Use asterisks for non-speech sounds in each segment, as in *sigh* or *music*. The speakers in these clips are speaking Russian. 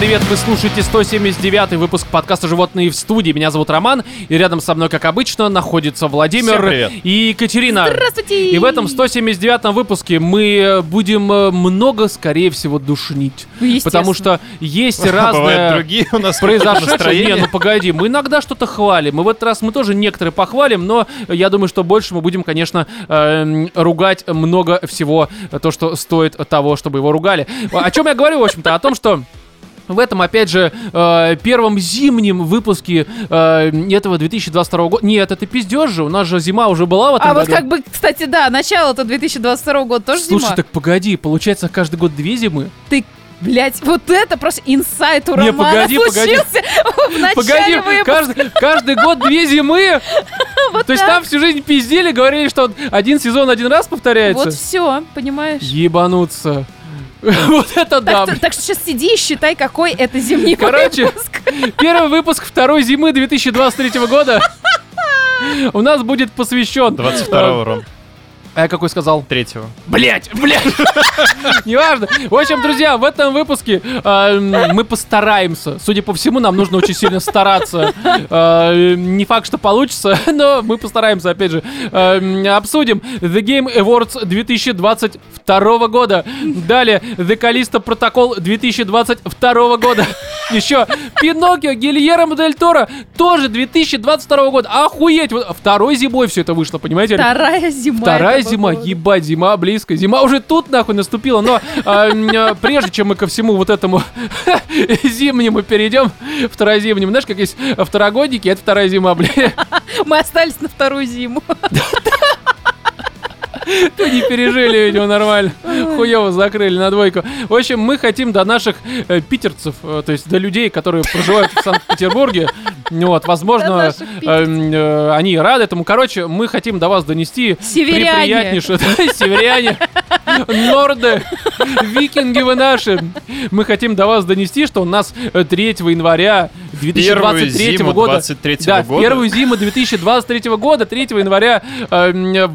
привет! Вы слушаете 179 выпуск подкаста «Животные в студии». Меня зовут Роман, и рядом со мной, как обычно, находится Владимир и Екатерина. Здравствуйте! И в этом 179 выпуске мы будем э, много, скорее всего, душнить. Потому что есть *laughs* разное другие у нас произошедшее. настроения. Не, ну погоди, мы иногда что-то хвалим. И в этот раз мы тоже некоторые похвалим, но я думаю, что больше мы будем, конечно, эм, ругать много всего, э, то, что стоит того, чтобы его ругали. О чем я говорю, в общем-то, о том, что в этом, опять же, э, первом зимнем выпуске э, этого 2022 года. Нет, это пиздеж же, у нас же зима уже была в этом А вот году. как бы, кстати, да, начало-то 2022 года тоже Слушай, зима. так погоди, получается каждый год две зимы? Ты, блядь, вот это просто инсайт у Не, Романа погоди, погоди. случился Погоди, выпуска. каждый, каждый год две зимы? *laughs* То есть там всю жизнь пиздели, говорили, что один сезон один раз повторяется? Вот все, понимаешь? Ебануться. *laughs* Вот это да. Так, так что сейчас сиди и считай, какой это зимний *laughs* Короче, выпуск. *laughs* Первый выпуск второй зимы 2023 года у нас будет посвящен... 22 Ром. А я какой сказал? Третьего. Блять, блять. *laughs* Неважно. В общем, друзья, в этом выпуске э, мы постараемся. Судя по всему, нам нужно очень сильно стараться. Э, не факт, что получится, *laughs* но мы постараемся, опять же. Э, обсудим The Game Awards 2022 года. Далее The Callisto Protocol 2022 года. *laughs* Еще Пиноккио Гильермо Дель Торо тоже 2022 года. Охуеть! Второй зимой все это вышло, понимаете? Вторая зима. Вторая этого зима, ебать, зима близко. Зима уже тут нахуй наступила, но а, а, прежде чем мы ко всему вот этому *laughs* зимнему перейдем, второзимнему, знаешь, как есть второгодники, это вторая зима, блин, *laughs* Мы остались на вторую зиму. *laughs* то не пережили, видимо, нормально. Хуево закрыли на двойку. В общем, мы хотим до наших э, питерцев, э, то есть до людей, которые проживают в Санкт-Петербурге, вот, возможно, э, э, они рады этому. Короче, мы хотим до вас донести Северяне. приприятнейшее. *laughs* Да, Северяне, норды, викинги вы наши. Мы хотим до вас донести, что у нас э, 3 января 2023 зиму года. 23 да, в года. первую зиму 2023 года, 3 января э, м,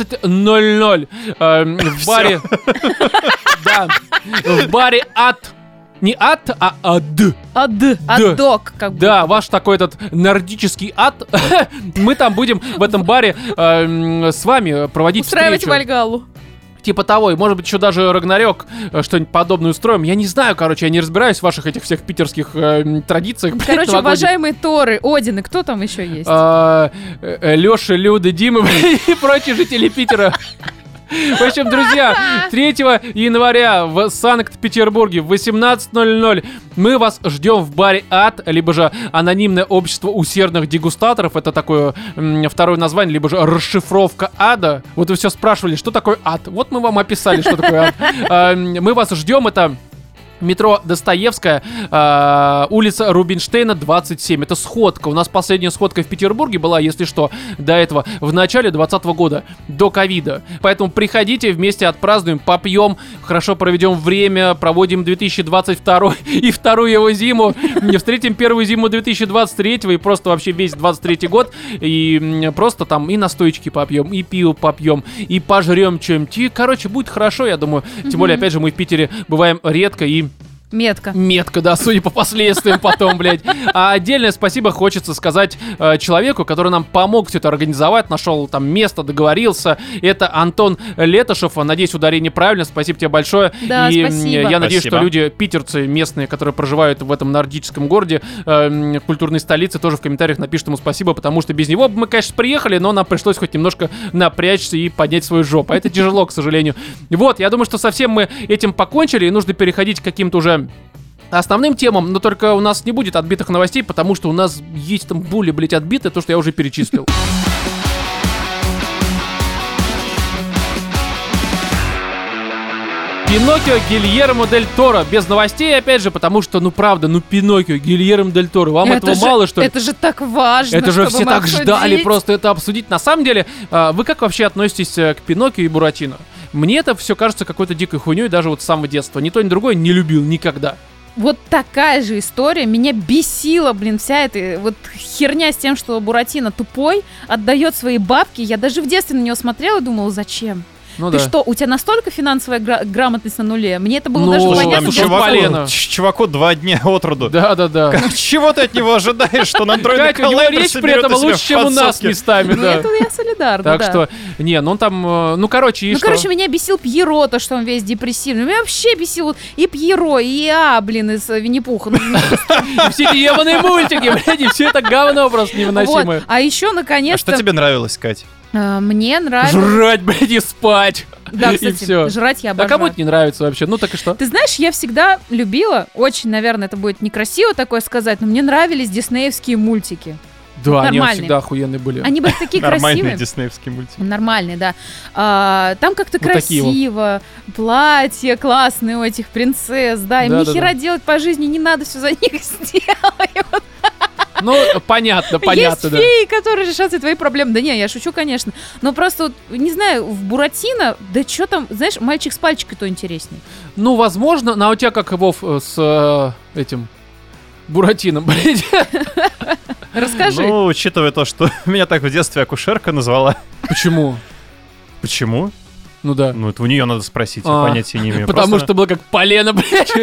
в 18.00 э, в баре... *laughs* Да, в баре ад. Не ад, а ад. Ад. Аддок, как бы. Да, ваш такой этот нордический ад. *laughs* Мы там будем в этом баре э, м, с вами проводить Устраивать встречу. Вальгалу. Типа того, и может быть еще даже Рагнарёк э, что-нибудь подобное устроим. Я не знаю, короче, я не разбираюсь в ваших этих всех питерских э, традициях. блядь, Короче, новогодних. уважаемые Торы, Одины, кто там еще есть? А, э, Лёша, Люда, Дима *laughs* и прочие жители Питера. В общем, друзья, *laughs* 3 января в Санкт-Петербурге в 18.00 мы вас ждем в баре Ад, либо же анонимное общество усердных дегустаторов. Это такое второе название, либо же расшифровка ада. Вот вы все спрашивали, что такое ад. Вот мы вам описали, что такое ад. А, *laughs* м, Мы вас ждем, это Метро Достоевская, э, улица Рубинштейна, 27. Это сходка. У нас последняя сходка в Петербурге была, если что, до этого, в начале 2020 года, до ковида. Поэтому приходите, вместе отпразднуем, попьем, хорошо проведем время, проводим 2022 *laughs* и вторую его зиму, не встретим первую зиму 2023 и просто вообще весь 23 год, и просто там и настойчики попьем, и пиво попьем, и пожрем чем-нибудь. И, короче, будет хорошо, я думаю. Тем более, опять же, мы в Питере бываем редко и Метка. Метко, да, судя по последствиям потом, блядь. А отдельное спасибо хочется сказать э, человеку, который нам помог все это организовать, нашел там место, договорился. Это Антон Летышев. Надеюсь, ударение правильно. Спасибо тебе большое. Да, И спасибо. я надеюсь, Спасибо. что люди, питерцы местные, которые проживают в этом нордическом городе, э, культурной столице, тоже в комментариях напишут ему спасибо, потому что без него бы мы, конечно, приехали, но нам пришлось хоть немножко напрячься и поднять свою жопу. А это тяжело, к сожалению. Вот, я думаю, что совсем мы этим покончили, и нужно переходить к каким-то уже основным темам, но только у нас не будет отбитых новостей, потому что у нас есть там более, блядь, отбитые, то, что я уже перечислил. Пиноккио Гильермо Дель Торо. Без новостей, опять же, потому что, ну правда, ну Пиноккио Гильермо Дель Торо. Вам этого же, мало, что ли? Это же так важно. Это же все так ждали обсудить. просто это обсудить. На самом деле, а, вы как вообще относитесь э, к Пиноккио и Буратино? Мне это все кажется какой-то дикой хуйней даже вот с самого детства. Ни то, ни другое не любил никогда. Вот такая же история. Меня бесила, блин, вся эта вот херня с тем, что Буратино тупой, отдает свои бабки. Я даже в детстве на него смотрела и думала, зачем? Ну Ты да. что, у тебя настолько финансовая гра- грамотность на нуле? Мне это было Ну, даже слушай, понятно. там было. чувак- полено. ч- чуваку два дня от роду. Да, да, да. Чего ты от него ожидаешь, что на у него речь при этом лучше, чем у нас местами, Ну, да. это я солидарна, Так что, не, ну он там, э, ну короче, и Ну, короче, меня бесил Пьеро, то, что он весь депрессивный. Меня вообще бесил и Пьеро, и А, блин, из э, Винни-Пуха. Ну, *laughs* И все эти ебаные мультики, блядь, и все это говно просто невыносимое. А еще, А наконец-то, что тебе нравилось, Кать? Э, мне нравится... Жрать, блядь, и спать. Да, и кстати, все. жрать я А обожаю. кому это не нравится вообще? Ну так и что? Ты знаешь, я всегда любила, очень, наверное, это будет некрасиво такое сказать, но мне нравились диснеевские мультики. Да, они нормальные. всегда охуенные были. Они были такие *laughs* красивые. диснеевский мультик. Нормальные, да. А, там как-то Вот такие вот. красиво, платья классные у этих принцесс, да, им Да, ни да, хера да. делать по жизни не надо, все за них *laughs* сделают. Ну, понятно, понятно, Есть да. феи, которые решат все твои проблемы. Да не, я шучу, конечно. Но просто, вот, не знаю, в Буратино, да что там, знаешь, мальчик с пальчикой то интереснее. Ну, возможно, ну, а у тебя как, Вов, э, с э, этим Буратином, блядь? Расскажи. Ну, учитывая то, что *laughs* меня так в детстве акушерка назвала. Почему? Почему? Ну да. Ну, это у нее надо спросить, я А, понятия не имею. Потому что было как полено, блядь. *laughs*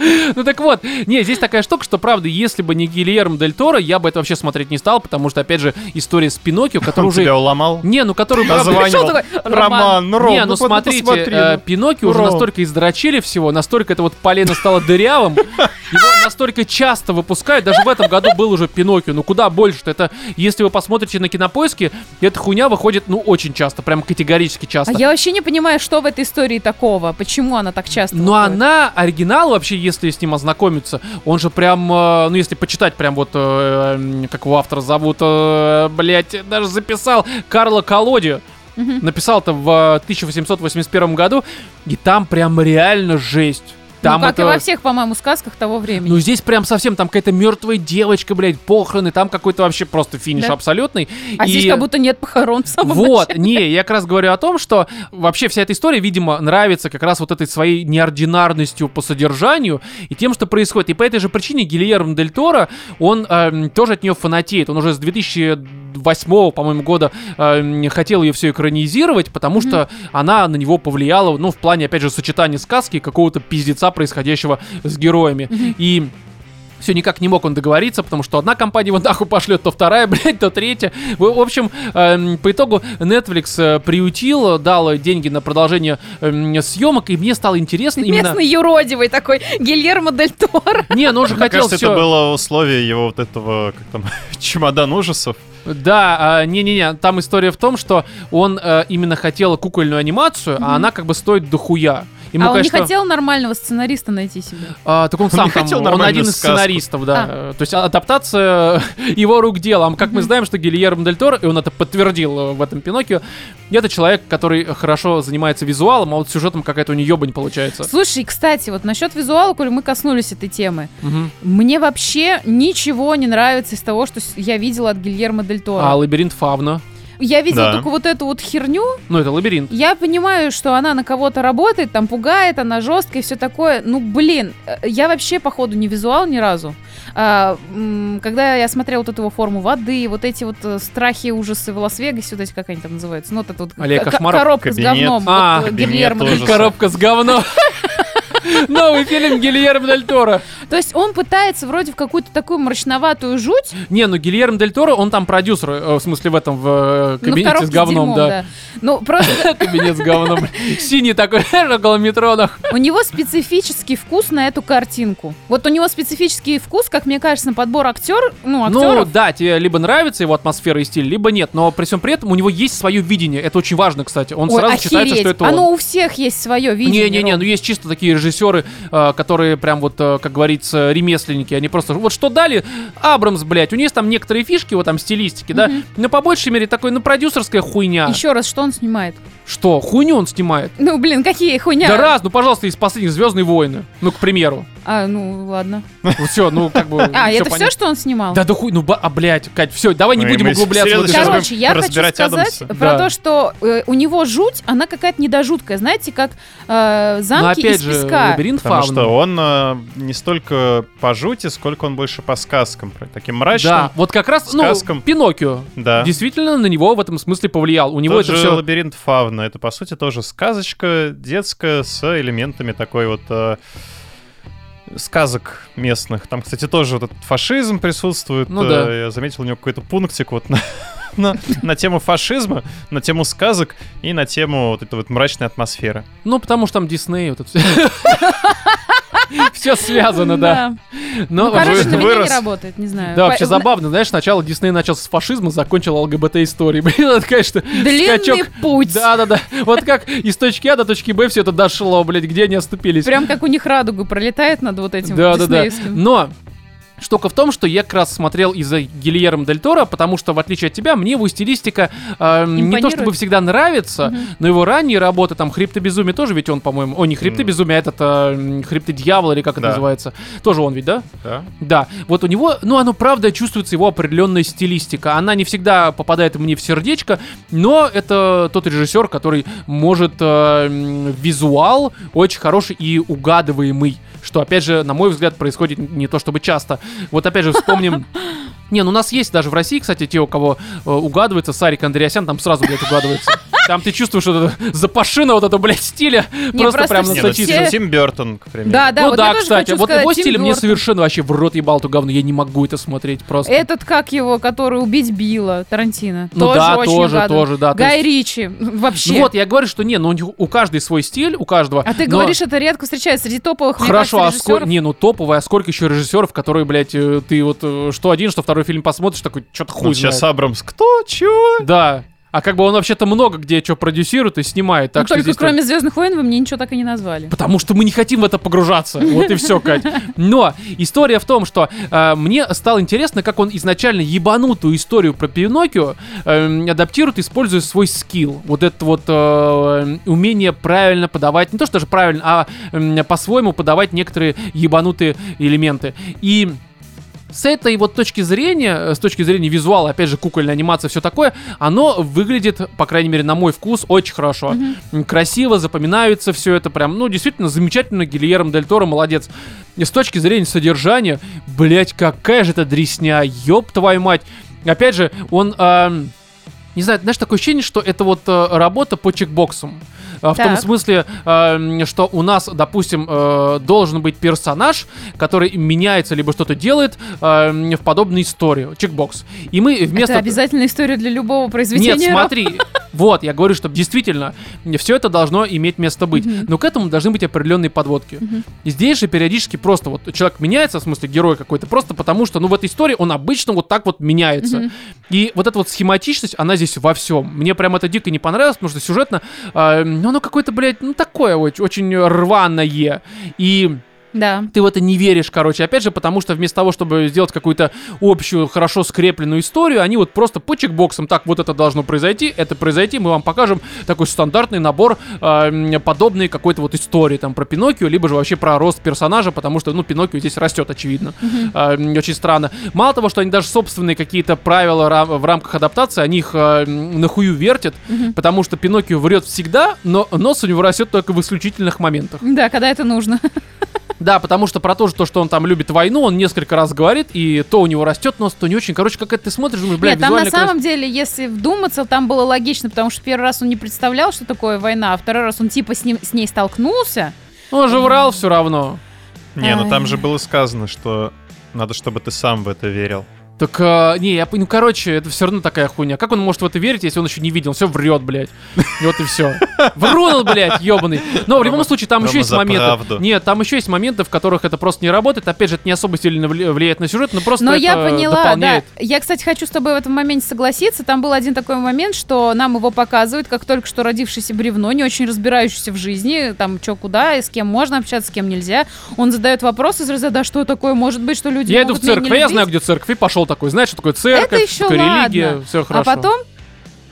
*laughs* Ну так вот, не, здесь такая штука, что правда, если бы не Гильермо Дель Торо, я бы это вообще смотреть не стал, потому что, опять же, история с Пиноккио, тебя уже... уломал? Не, ну который... *laughs* такой, Роман, ну, Ром, не, ну вот смотрите, э, ну. Пиноккио уже настолько издрочили всего, настолько это вот полено стало дырявым, *laughs* его настолько часто выпускают, даже в этом году был уже Пиноккио, ну куда больше-то, это, если вы посмотрите на кинопоиске, эта хуйня выходит, ну, очень часто, прям категорически часто. А я вообще не понимаю, что в этой истории такого, почему она так часто Но выходит. она, оригинал вообще, если с ним ознакомиться, он же прям, э, ну если почитать прям вот, э, как его автора зовут, э, блять, даже записал, Карло Колоди. Мгм. Написал это в э, 1881 году, и там прям реально жесть. Там ну, как это... и во всех, по-моему, сказках того времени. Ну, здесь прям совсем, там какая-то мертвая девочка, блядь, похороны, там какой-то вообще просто финиш Да. абсолютный. а И- здесь как будто нет похорон в самом вот, начале. не, я как раз говорю о том, что вообще вся эта история, видимо, нравится как раз вот этой своей неординарностью по содержанию и тем, что происходит. И по этой же причине Гильермо Дель Торо, он эм, тоже от нее фанатеет. Он уже с 2008, по-моему, года эм, хотел ее все экранизировать, потому что она на него повлияла, ну, в плане, опять же, сочетания сказки и какого-то пиздеца, происходящего с героями. И все никак не мог он договориться, потому что одна компания его нахуй пошлет, то вторая, *laughs* блядь, то третья. В, в общем, эм, по итогу Netflix э, приютил, дал деньги на продолжение эм, съемок, и мне стало интересно именно... Местный юродивый такой Гильермо Дель Торо. Не, ну он же Мне хотел кажется, все... это было условие его вот этого, как там, *laughs* чемодан ужасов. Да, а, не-не-не, там история в том, что он э, именно хотел кукольную анимацию, а она как бы стоит дохуя. Ему, а он конечно, не хотел нормального сценариста найти себе. А, так он Он сам не там, хотел он один из сказку. сценаристов, да. Э, То есть адаптация *laughs* его рук дело. А Как мы знаем, что Гильермо Дель Торо, и он это подтвердил э, в этом Пиноккио, это человек, который хорошо занимается визуалом, а вот сюжетом какая-то у нее не получается. Слушай, кстати, вот насчет визуала, коль мы коснулись этой темы, Мгм. мне вообще ничего не нравится из того, что я видела от Гильермо Дель Торо. А лабиринт Фавна. Я видела Да. только вот эту вот херню. Ну, это лабиринт. Я понимаю, что она на кого-то работает, там пугает, она жесткая и все такое. Ну, блин, э, я вообще, походу, не визуал ни разу. А, когда я смотрела вот эту его форму воды, вот эти вот э, страхи, ужасы в Лас-Вегасе, вот эти, как они там называются, ну, вот эта вот кошмаров. коробка Кабинет. с говном. А, вот, э, кабинет Гильермо. Коробка с говном. *laughs* Новый фильм Гильермо Дель Торо. То есть он пытается вроде в какую-то такую мрачноватую жуть, Не, ну Гильермо Дель Торо, он там продюсер, э, в смысле в этом, в э, ну, кабинете с говном, да. Ну, просто *laughs* Кабинет с говном. Синий такой, *laughs* около метро, нахуй. у него специфический вкус на эту картинку. Вот у него специфический вкус, как мне кажется, на подбор актер, ну, Ну актеров. да, тебе либо нравится его атмосфера и стиль, либо нет. Но при всем при этом у него есть свое видение. Это очень важно, кстати. Он Ой, сразу охереть. считается, что это он. Оно у всех есть свое видение. Не-не-не, ну есть чисто такие режиссеры, э, которые прям вот, э, как говорится, ремесленники. Они просто, вот что дали, Абрамс, блядь, у них там некоторые фишки, вот там стилистики, да, но по большей мере такой, ну, продюсерская хуйня. Еще раз, что он снимает? Что, хуйню он снимает? Ну, блин, какие хуйня. Да раз, ну, пожалуйста, из последних Звездные войны. Ну, к примеру. А, ну, ладно. Все, ну, как бы... *laughs* А, это все, что он снимал? Да, да хуй, ну, а, блядь, Кать, все, давай не Ну, будем углубляться. Короче, я хочу сказать Адамса. про Да. то, что э, у него жуть, она какая-то недожуткая. Знаете, как э, Ну, замки из же, песка. лабиринт Потому фауны. что он э, не столько по жути, сколько он больше по сказкам. Таким мрачным. Да, вот как раз, ну, сказкам. Пиноккио Да. действительно на него в этом смысле повлиял. У него Тот это же все... лабиринт фавна. Это, по сути, тоже сказочка детская с элементами такой вот э, сказок местных. Там, кстати, тоже вот этот фашизм присутствует. Ну Э, да. Я заметил у него какой-то пунктик вот на, на, на тему фашизма, на тему сказок и на тему вот этой вот мрачной атмосферы. Ну, потому что там Дисней, вот это все. *laughs* Все связано, да. Ну, Но короче, на меня вырос. не работает, не знаю. Да, вообще По- забавно, знаешь, сначала Дисней начал с фашизма, закончил ЛГБТ-историей. *laughs* Блин, это, конечно, Длинный скачок. путь. Да-да-да. Вот как из точки А до точки Б все это дошло, блядь, где они оступились. Прям как у них радуга пролетает над вот этим Да, да, да. диснеевским. Но Штука в том, что я как раз смотрел из-за Гильермо Дель Торо, потому что, в отличие от тебя, мне его стилистика э, не то чтобы всегда нравится, Мгм. но его ранние работы, там, Хрипты Безумие тоже ведь он, по-моему... О, не Хрипты М. Безумие, а этот э, Хрипты Дьявола, или как это Да. называется. Тоже он ведь, да? Да? Да, вот у него, ну, оно правда чувствуется его определенная стилистика. Она не всегда попадает мне в сердечко, но это тот режиссер, который может э, визуал очень хороший и угадываемый. Что, опять же, на мой взгляд, происходит не то чтобы часто. Вот опять же вспомним. *laughs* Не, ну у нас есть даже в России, кстати, те, у кого э, угадывается Сарик Андреасян, там сразу, блядь, угадывается. Там ты чувствуешь вот это запашина вот это, блядь, стиля. Не, просто просто прям все- ну, Тим Бертон, к примеру. Да, да, ну вот да, я тоже кстати, хочу вот сказать, его Тим стиль мне Бёртон. совершенно вообще в рот ебал эту говно, я не могу это смотреть просто. Этот, как его, который убить Билла, Тарантино. ну тоже да, очень тоже, угадывает. тоже, да. то Гай есть- Ричи, *laughs* вообще. Ну вот, я говорю, что не, ну у, каждой свой стиль, у каждого. А ты но- говоришь, это редко встречается среди топовых, Хорошо, а сколько... Не, ну топовые, а сколько еще режиссеров, которые, блядь, э, ты вот э, что один, что второй фильм посмотришь, такой, что-то хуй Вот сейчас. Абрамс. Кто? Чего? Да. А как бы он вообще-то много где что продюсирует и снимает, так Ну, что только здесь кроме Звездных войн вы мне ничего так и не назвали. Потому что мы не хотим в это погружаться. Вот и все, Кать. Но история в том, что э, мне стало интересно, как он изначально ебанутую историю про Пиноккио э, адаптирует, используя свой скилл. Вот это вот э, умение правильно подавать, не то что даже правильно, а м, по-своему подавать некоторые ебанутые элементы. И с этой вот точки зрения, э, с точки зрения визуала, опять же, кукольная анимация, все такое, оно выглядит, по крайней мере, на мой вкус, очень хорошо. М, Красиво, запоминается все это прям, ну, действительно, замечательно, Гильермо Дель Торо молодец. И с точки зрения содержания, блять, какая же это дресня, ёб твою мать. Опять же, он, ам, не знаю, знаешь, такое ощущение, что это вот э, работа по чекбоксам. В том Так. смысле, э, что у нас, допустим, э, должен быть персонаж, который меняется, либо что-то делает э, в подобной истории. Чекбокс. И мы вместо... Это обязательная история для любого произведения. Нет, смотри. Вот, я говорю, что действительно все это должно иметь место быть. Мгм. Но к этому должны быть определенные подводки. Мгм. И здесь же периодически просто вот человек меняется, в смысле герой какой-то, просто потому что, ну, в этой истории он обычно вот так вот меняется. Мгм. И вот эта вот схематичность, она здесь во всем. Мне прям это дико не понравилось, потому что сюжетно, э, ну, оно какое-то, блядь, ну, такое очень, очень рваное. И Да. ты в это не веришь, короче. Опять же, потому что вместо того, чтобы сделать какую-то общую, хорошо скрепленную историю, они вот просто по чекбоксам, так, вот это должно произойти, это произойти, мы вам покажем такой стандартный набор э, подобной какой-то вот истории, там, про Пиноккио, либо же вообще про рост персонажа, потому что, ну, Пиноккио здесь растет, очевидно. Э, м, очень странно. Мало того, что они даже собственные какие-то правила рам- в рамках адаптации, они их э, нахую вертят, потому что Пиноккио врет всегда, но нос у него растет только в исключительных моментах. Да, когда это нужно. *laughs* Да, потому что про то, же, то, что он там любит войну, он несколько раз говорит, и то у него растет нос, то не очень. Короче, как это ты смотришь, думаешь, бля, Нет, там на красиво. самом деле, если вдуматься, там было логично, потому что первый раз он не представлял, что такое война, а второй раз он типа с, ним, с ней столкнулся. Ну, Он же врал все равно. Не, ну там же было сказано, что надо, чтобы ты сам в это верил. Так, а, не, я, ну, короче, это все равно такая хуйня. Как он может в это верить, если он еще не видел? Он все врет, блядь. И вот и все. Врун он, блядь, ебаный. Но в любом случае, там еще есть моменты. правду. Нет, там еще есть моменты, в которых это просто не работает. Опять же, это не особо сильно вли- влияет на сюжет, но просто Но я поняла, дополняет. да. Я, кстати, хочу с тобой в этом моменте согласиться. Там был один такой момент, что нам его показывают, как только что родившееся бревно, не очень разбирающийся в жизни, там, что, куда, и с кем можно общаться, с кем нельзя. Он задает вопросы из разряда, да что такое может быть, что люди Я иду в церковь, а я любить?» знаю, где церковь, и пошел такой, знаешь, что такое церковь, Это еще такое религия, ладно. все хорошо. А потом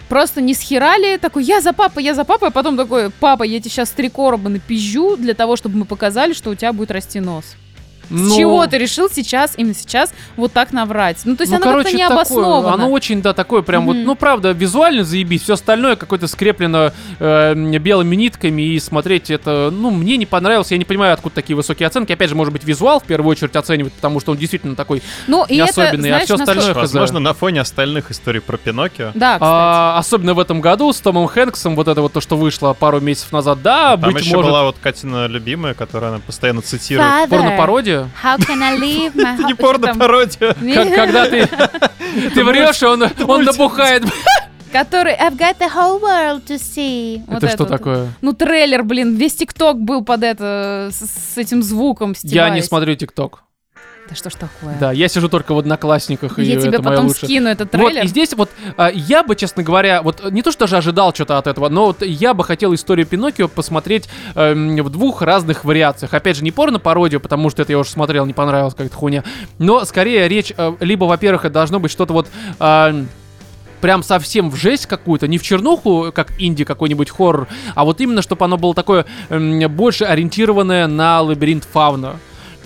просто не схерали, такой, я за папа, я за папа, а потом такой, папа, я тебе сейчас три короба напизжу для того, чтобы мы показали, что у тебя будет расти нос. Ну, С чего ты решил сейчас, именно сейчас, вот так наврать? Ну, то есть ну, оно короче, как-то не такое, обосновано. Оно очень, да, такое прям вот, Мгм. ну, правда, визуально заебись. Все остальное какое-то скреплено э, белыми нитками, и смотреть это, ну, мне не понравилось. Я не понимаю, откуда такие высокие оценки. Опять же, может быть, визуал в первую очередь оценивать, потому что он действительно такой Ну, и не это, особенный, а знаешь, всё насколько- остальное- хз. Возможно, на фоне остальных историй про Пиноккио. Да, кстати. А, особенно в этом году с Томом Хэнксом, вот это вот то, что вышло пару месяцев назад, да, Там быть еще может, была вот Катина любимая, которую она постоянно цитирует. Father, порно-пародия. How can I leave my *laughs* Это не порно-пародия. *laughs* Когда ты, *laughs* ты врешь, и он, он набухает. Который I've got the whole world to see. Вот Это что вот. такое? Ну, трейлер, блин, весь ТикТок был под это, с, с этим звуком, Я не стебаясь. смотрю ТикТок. Да что ж такое? Да, я сижу только в Одноклассниках, и Я тебе это моя потом лучшая. скину этот Вот, трейлер. и здесь вот а, я бы, честно говоря, вот э, не то что даже ожидал что-то от этого, но вот я бы хотел историю Пиноккио посмотреть эм, в двух разных вариациях. Опять же, не порно-пародию, потому что это я уже смотрел, не понравилось, как-то хуйня. Но скорее речь, э, либо, во-первых, это должно быть что-то вот... а, Прям совсем в жесть какую-то, не в чернуху, как инди какой-нибудь хоррор, а вот именно, чтобы оно было такое эм, больше ориентированное на лабиринт фауна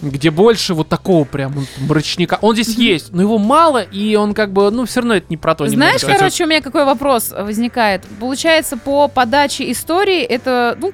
где больше вот такого прям мрачника. Он здесь есть, но его мало, и он как бы, ну, все равно это не про то. Знаешь, немного. короче, у меня какой вопрос возникает. Получается, по подаче истории это, ну,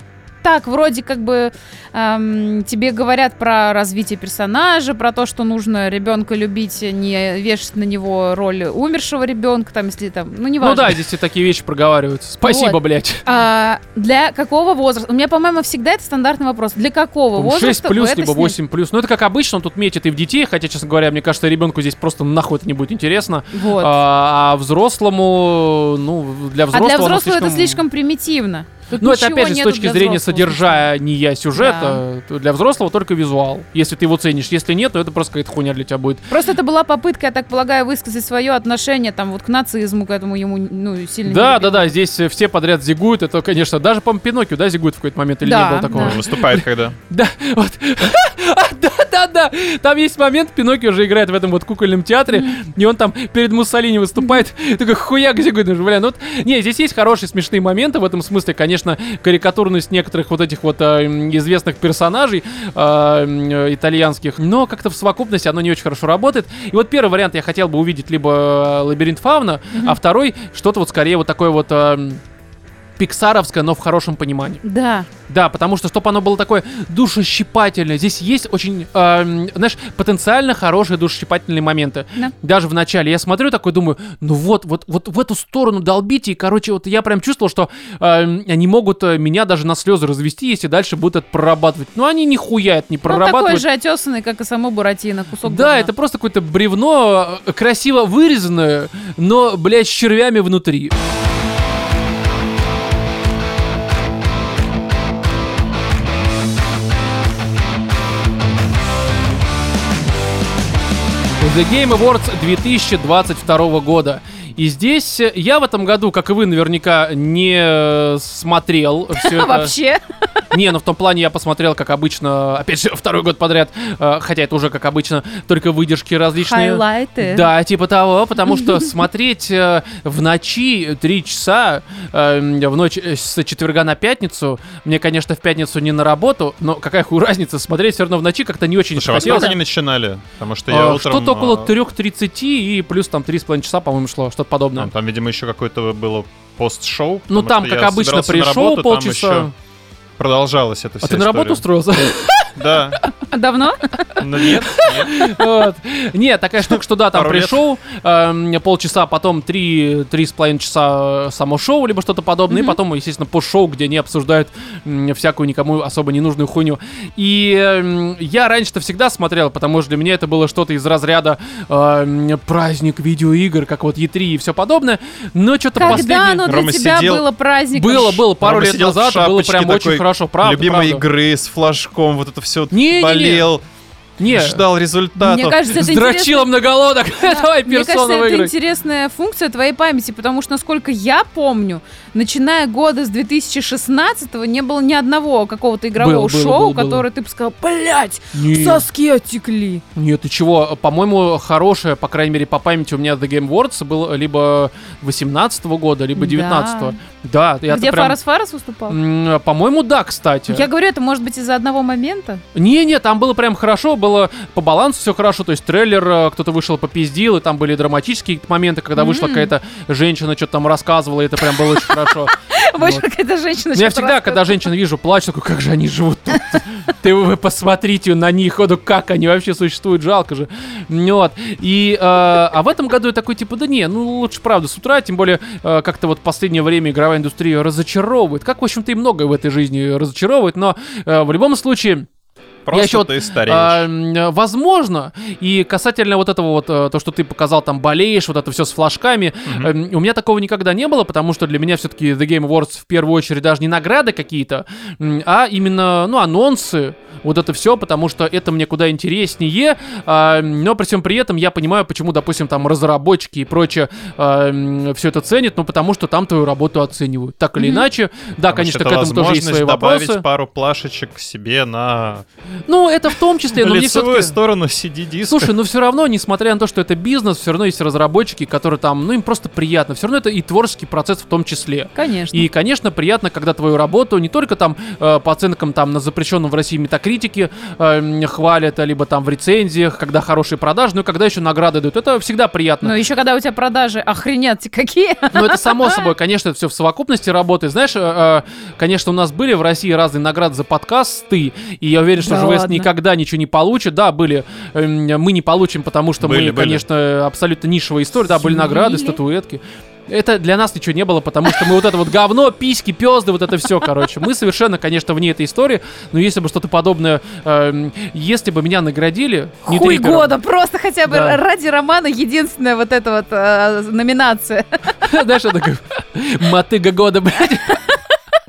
так, вроде как бы эм, тебе говорят про развитие персонажа, про то, что нужно ребенка любить, не вешать на него роль умершего ребенка, там, если там, ну, не Ну важно. да, здесь и такие вещи проговариваются. Спасибо, Вот. блядь. А, для какого возраста? У меня, по-моему, всегда это стандартный вопрос. Для какого возраста 6 вы плюс, либо сняли? 8 плюс. Ну, это как обычно, он тут метит и в детей, хотя, честно говоря, мне кажется, ребенку здесь просто нахуй это не будет интересно. Вот. А, а взрослому, ну, для А взрослого... для оно взрослого это слишком примитивно. Тут Ну, это опять же с точки зрения содержания сюжета. то Для взрослого только визуал. Если ты его ценишь. Если нет, то это просто какая-то хуйня для тебя будет. Просто это была попытка, я так полагаю, высказать свое отношение там вот к нацизму, к этому ему ну сильно. Да, не да, да, здесь все подряд зигуют. Это, конечно, даже, по Пиноккио, да, зигуют в какой-то момент или Да, не было такого? да. Выступает когда? *laughs* Да, вот. *laughs* Да, да, да. Там есть момент, Пиноккио уже играет в этом вот кукольном театре, и он там перед Муссолини выступает, *laughs* такой хуяк зигует, думаешь, бля, ну вот, не, здесь есть хорошие смешные моменты в этом смысле, конечно, карикатурность некоторых вот этих вот э, известных персонажей э, итальянских, но как-то в совокупности оно не очень хорошо работает. И вот первый вариант я хотел бы увидеть либо э, лабиринт фауна, а второй что-то вот скорее вот такое вот э, пиксаровское, но в хорошем понимании. Да. Да, потому что, чтобы оно было такое душещипательное, здесь есть очень, эм, знаешь, потенциально хорошие душещипательные моменты. Да. Даже в начале. Я смотрю такой, думаю, ну вот, вот, вот в эту сторону долбите, и, короче, вот я прям чувствовал, что эм, они могут э, меня даже на слезы развести, если дальше будут это прорабатывать. Но они нихуя это не Ну, такой прорабатывают. же отесанный, как и само Буратино, кусок Да, говна. это просто какое-то бревно, э, красиво вырезанное, но, блядь, с червями внутри. The Game Awards 2022 года. И здесь я в этом году, как и вы, наверняка не э, смотрел *laughs* все это. Вообще. Не, ну в том плане я посмотрел, как обычно, опять же, *laughs* второй год подряд, э, хотя это уже как обычно, только выдержки различные. Хайлайты. Да, типа того, потому что *laughs* смотреть э, в ночи три часа, в ночь с четверга на пятницу, мне, конечно, в пятницу не на работу, но какая хуй разница, смотреть все равно в ночи как-то не очень Слушай, а хотелось. сколько они начинали? Потому что я А, утром... Что-то около а, 3.30 и плюс там 3,5 часа, по-моему, шло, что-то подобное. Там, там, видимо, еще какое-то было пост-шоу. ну там, как обычно, работу, там полчаса. еще Продолжалась эта А вся ты на работу устроился? *laughs* Да. *laughs* Давно? Ну нет, нет. Вот. Нет, такая штука, что да, там Пару пришел, эм, полчаса, потом три, три с половиной часа э, само шоу, либо что-то подобное, и потом, естественно, пост-шоу, где они обсуждают м, всякую никому особо ненужную хуйню. И эм, я раньше-то всегда смотрел, потому что для меня это было что-то из разряда эм, праздник видеоигр, как вот E3 и все подобное, но что-то Когда последнее... оно для Рома тебя сидел- было праздником? Было, было, пару Рома лет назад, было прям очень хорошо, правда, Любимой правда. игры с флажком, вот это все Не-не-не. болел, Не, ждал результатов. Мне кажется, это Сдрочила многолодок, *laughs* давай Мне кажется, персону это выиграй. интересная функция твоей памяти, потому что, насколько я помню, начиная года с 2016 не было ни одного какого-то игрового Было, было, шоу, было, было. которое ты бы сказал, блять, Не. соски отекли. Нет, ты чего? По-моему, хорошее, по крайней мере, по памяти у меня The Game Awards был либо 18 года, либо Да. 19 -го. Да, я Где прям... Фарас Фарас выступал? По-моему, да, кстати. Я говорю, это может быть из-за одного момента? Не-не, там было прям хорошо, было было по балансу все хорошо, то есть трейлер э, кто-то вышел попиздил, и там были драматические моменты, когда вышла М. какая-то женщина, что-то там рассказывала, и это прям было очень хорошо. *laughs* Вот. какая-то женщина. Ну, Я всегда, когда женщин вижу, плачу, такой, как же они живут тут. *laughs* Ты вы посмотрите на них, ну как они вообще существуют, жалко же. Ну Вот. И, э, а в этом году я такой, типа, да не, ну лучше, правда, с утра, тем более, э, как-то вот в последнее время игровая индустрия разочаровывает. Как, в общем-то, и многое в этой жизни разочаровывает, но э, в любом случае, Просто еще вот, ты стареешь. а, возможно, и касательно вот этого вот, э, то, что ты показал, там, болеешь, вот это все с флажками, эм, у меня такого никогда не было, потому что для меня все-таки The Game Awards в первую очередь даже не награды какие-то, а именно, ну, анонсы, вот это все, потому что это мне куда интереснее, а, но при всем при этом я понимаю, почему, допустим, там разработчики и прочее все это ценят, ну, потому что там твою работу оценивают, так или Мгм. иначе. Да, Потому конечно, к это этому тоже есть свои добавить вопросы. пару плашечек себе на Ну, это в том числе, но мне лицевую сторону CD-диска. Слушай, ну все равно, несмотря на то, что это бизнес, все равно есть разработчики, которые там, ну им просто приятно. Все равно это и творческий процесс в том числе. Конечно. И, конечно, приятно, когда твою работу не только там э, по оценкам там на запрещенном в России метакритике э, хвалят, а либо там в рецензиях, когда хорошие продажи, но и когда еще награды дают. Это всегда приятно. Но еще когда у тебя продажи охренеть какие. Ну, это само собой, конечно, это все в совокупности работает. Знаешь, э, э, конечно, у нас были в России разные награды за подкасты, и я уверен, что Да ЖВС ладно? никогда ничего не получит. Да, были, эм, мы не получим, потому что Были, мы, были. конечно, абсолютно нишевая история. Да, были награды, статуэтки. Это для нас ничего не было, потому что мы вот это вот говно, письки, пезды, вот это все, короче. Мы совершенно, конечно, вне этой истории, но если бы что-то подобное, эм, если бы меня наградили... не Хуй триггером, года, просто хотя бы Да. ради романа единственная вот эта вот э, номинация. *laughs* Знаешь, я такой, мотыга года, блядь.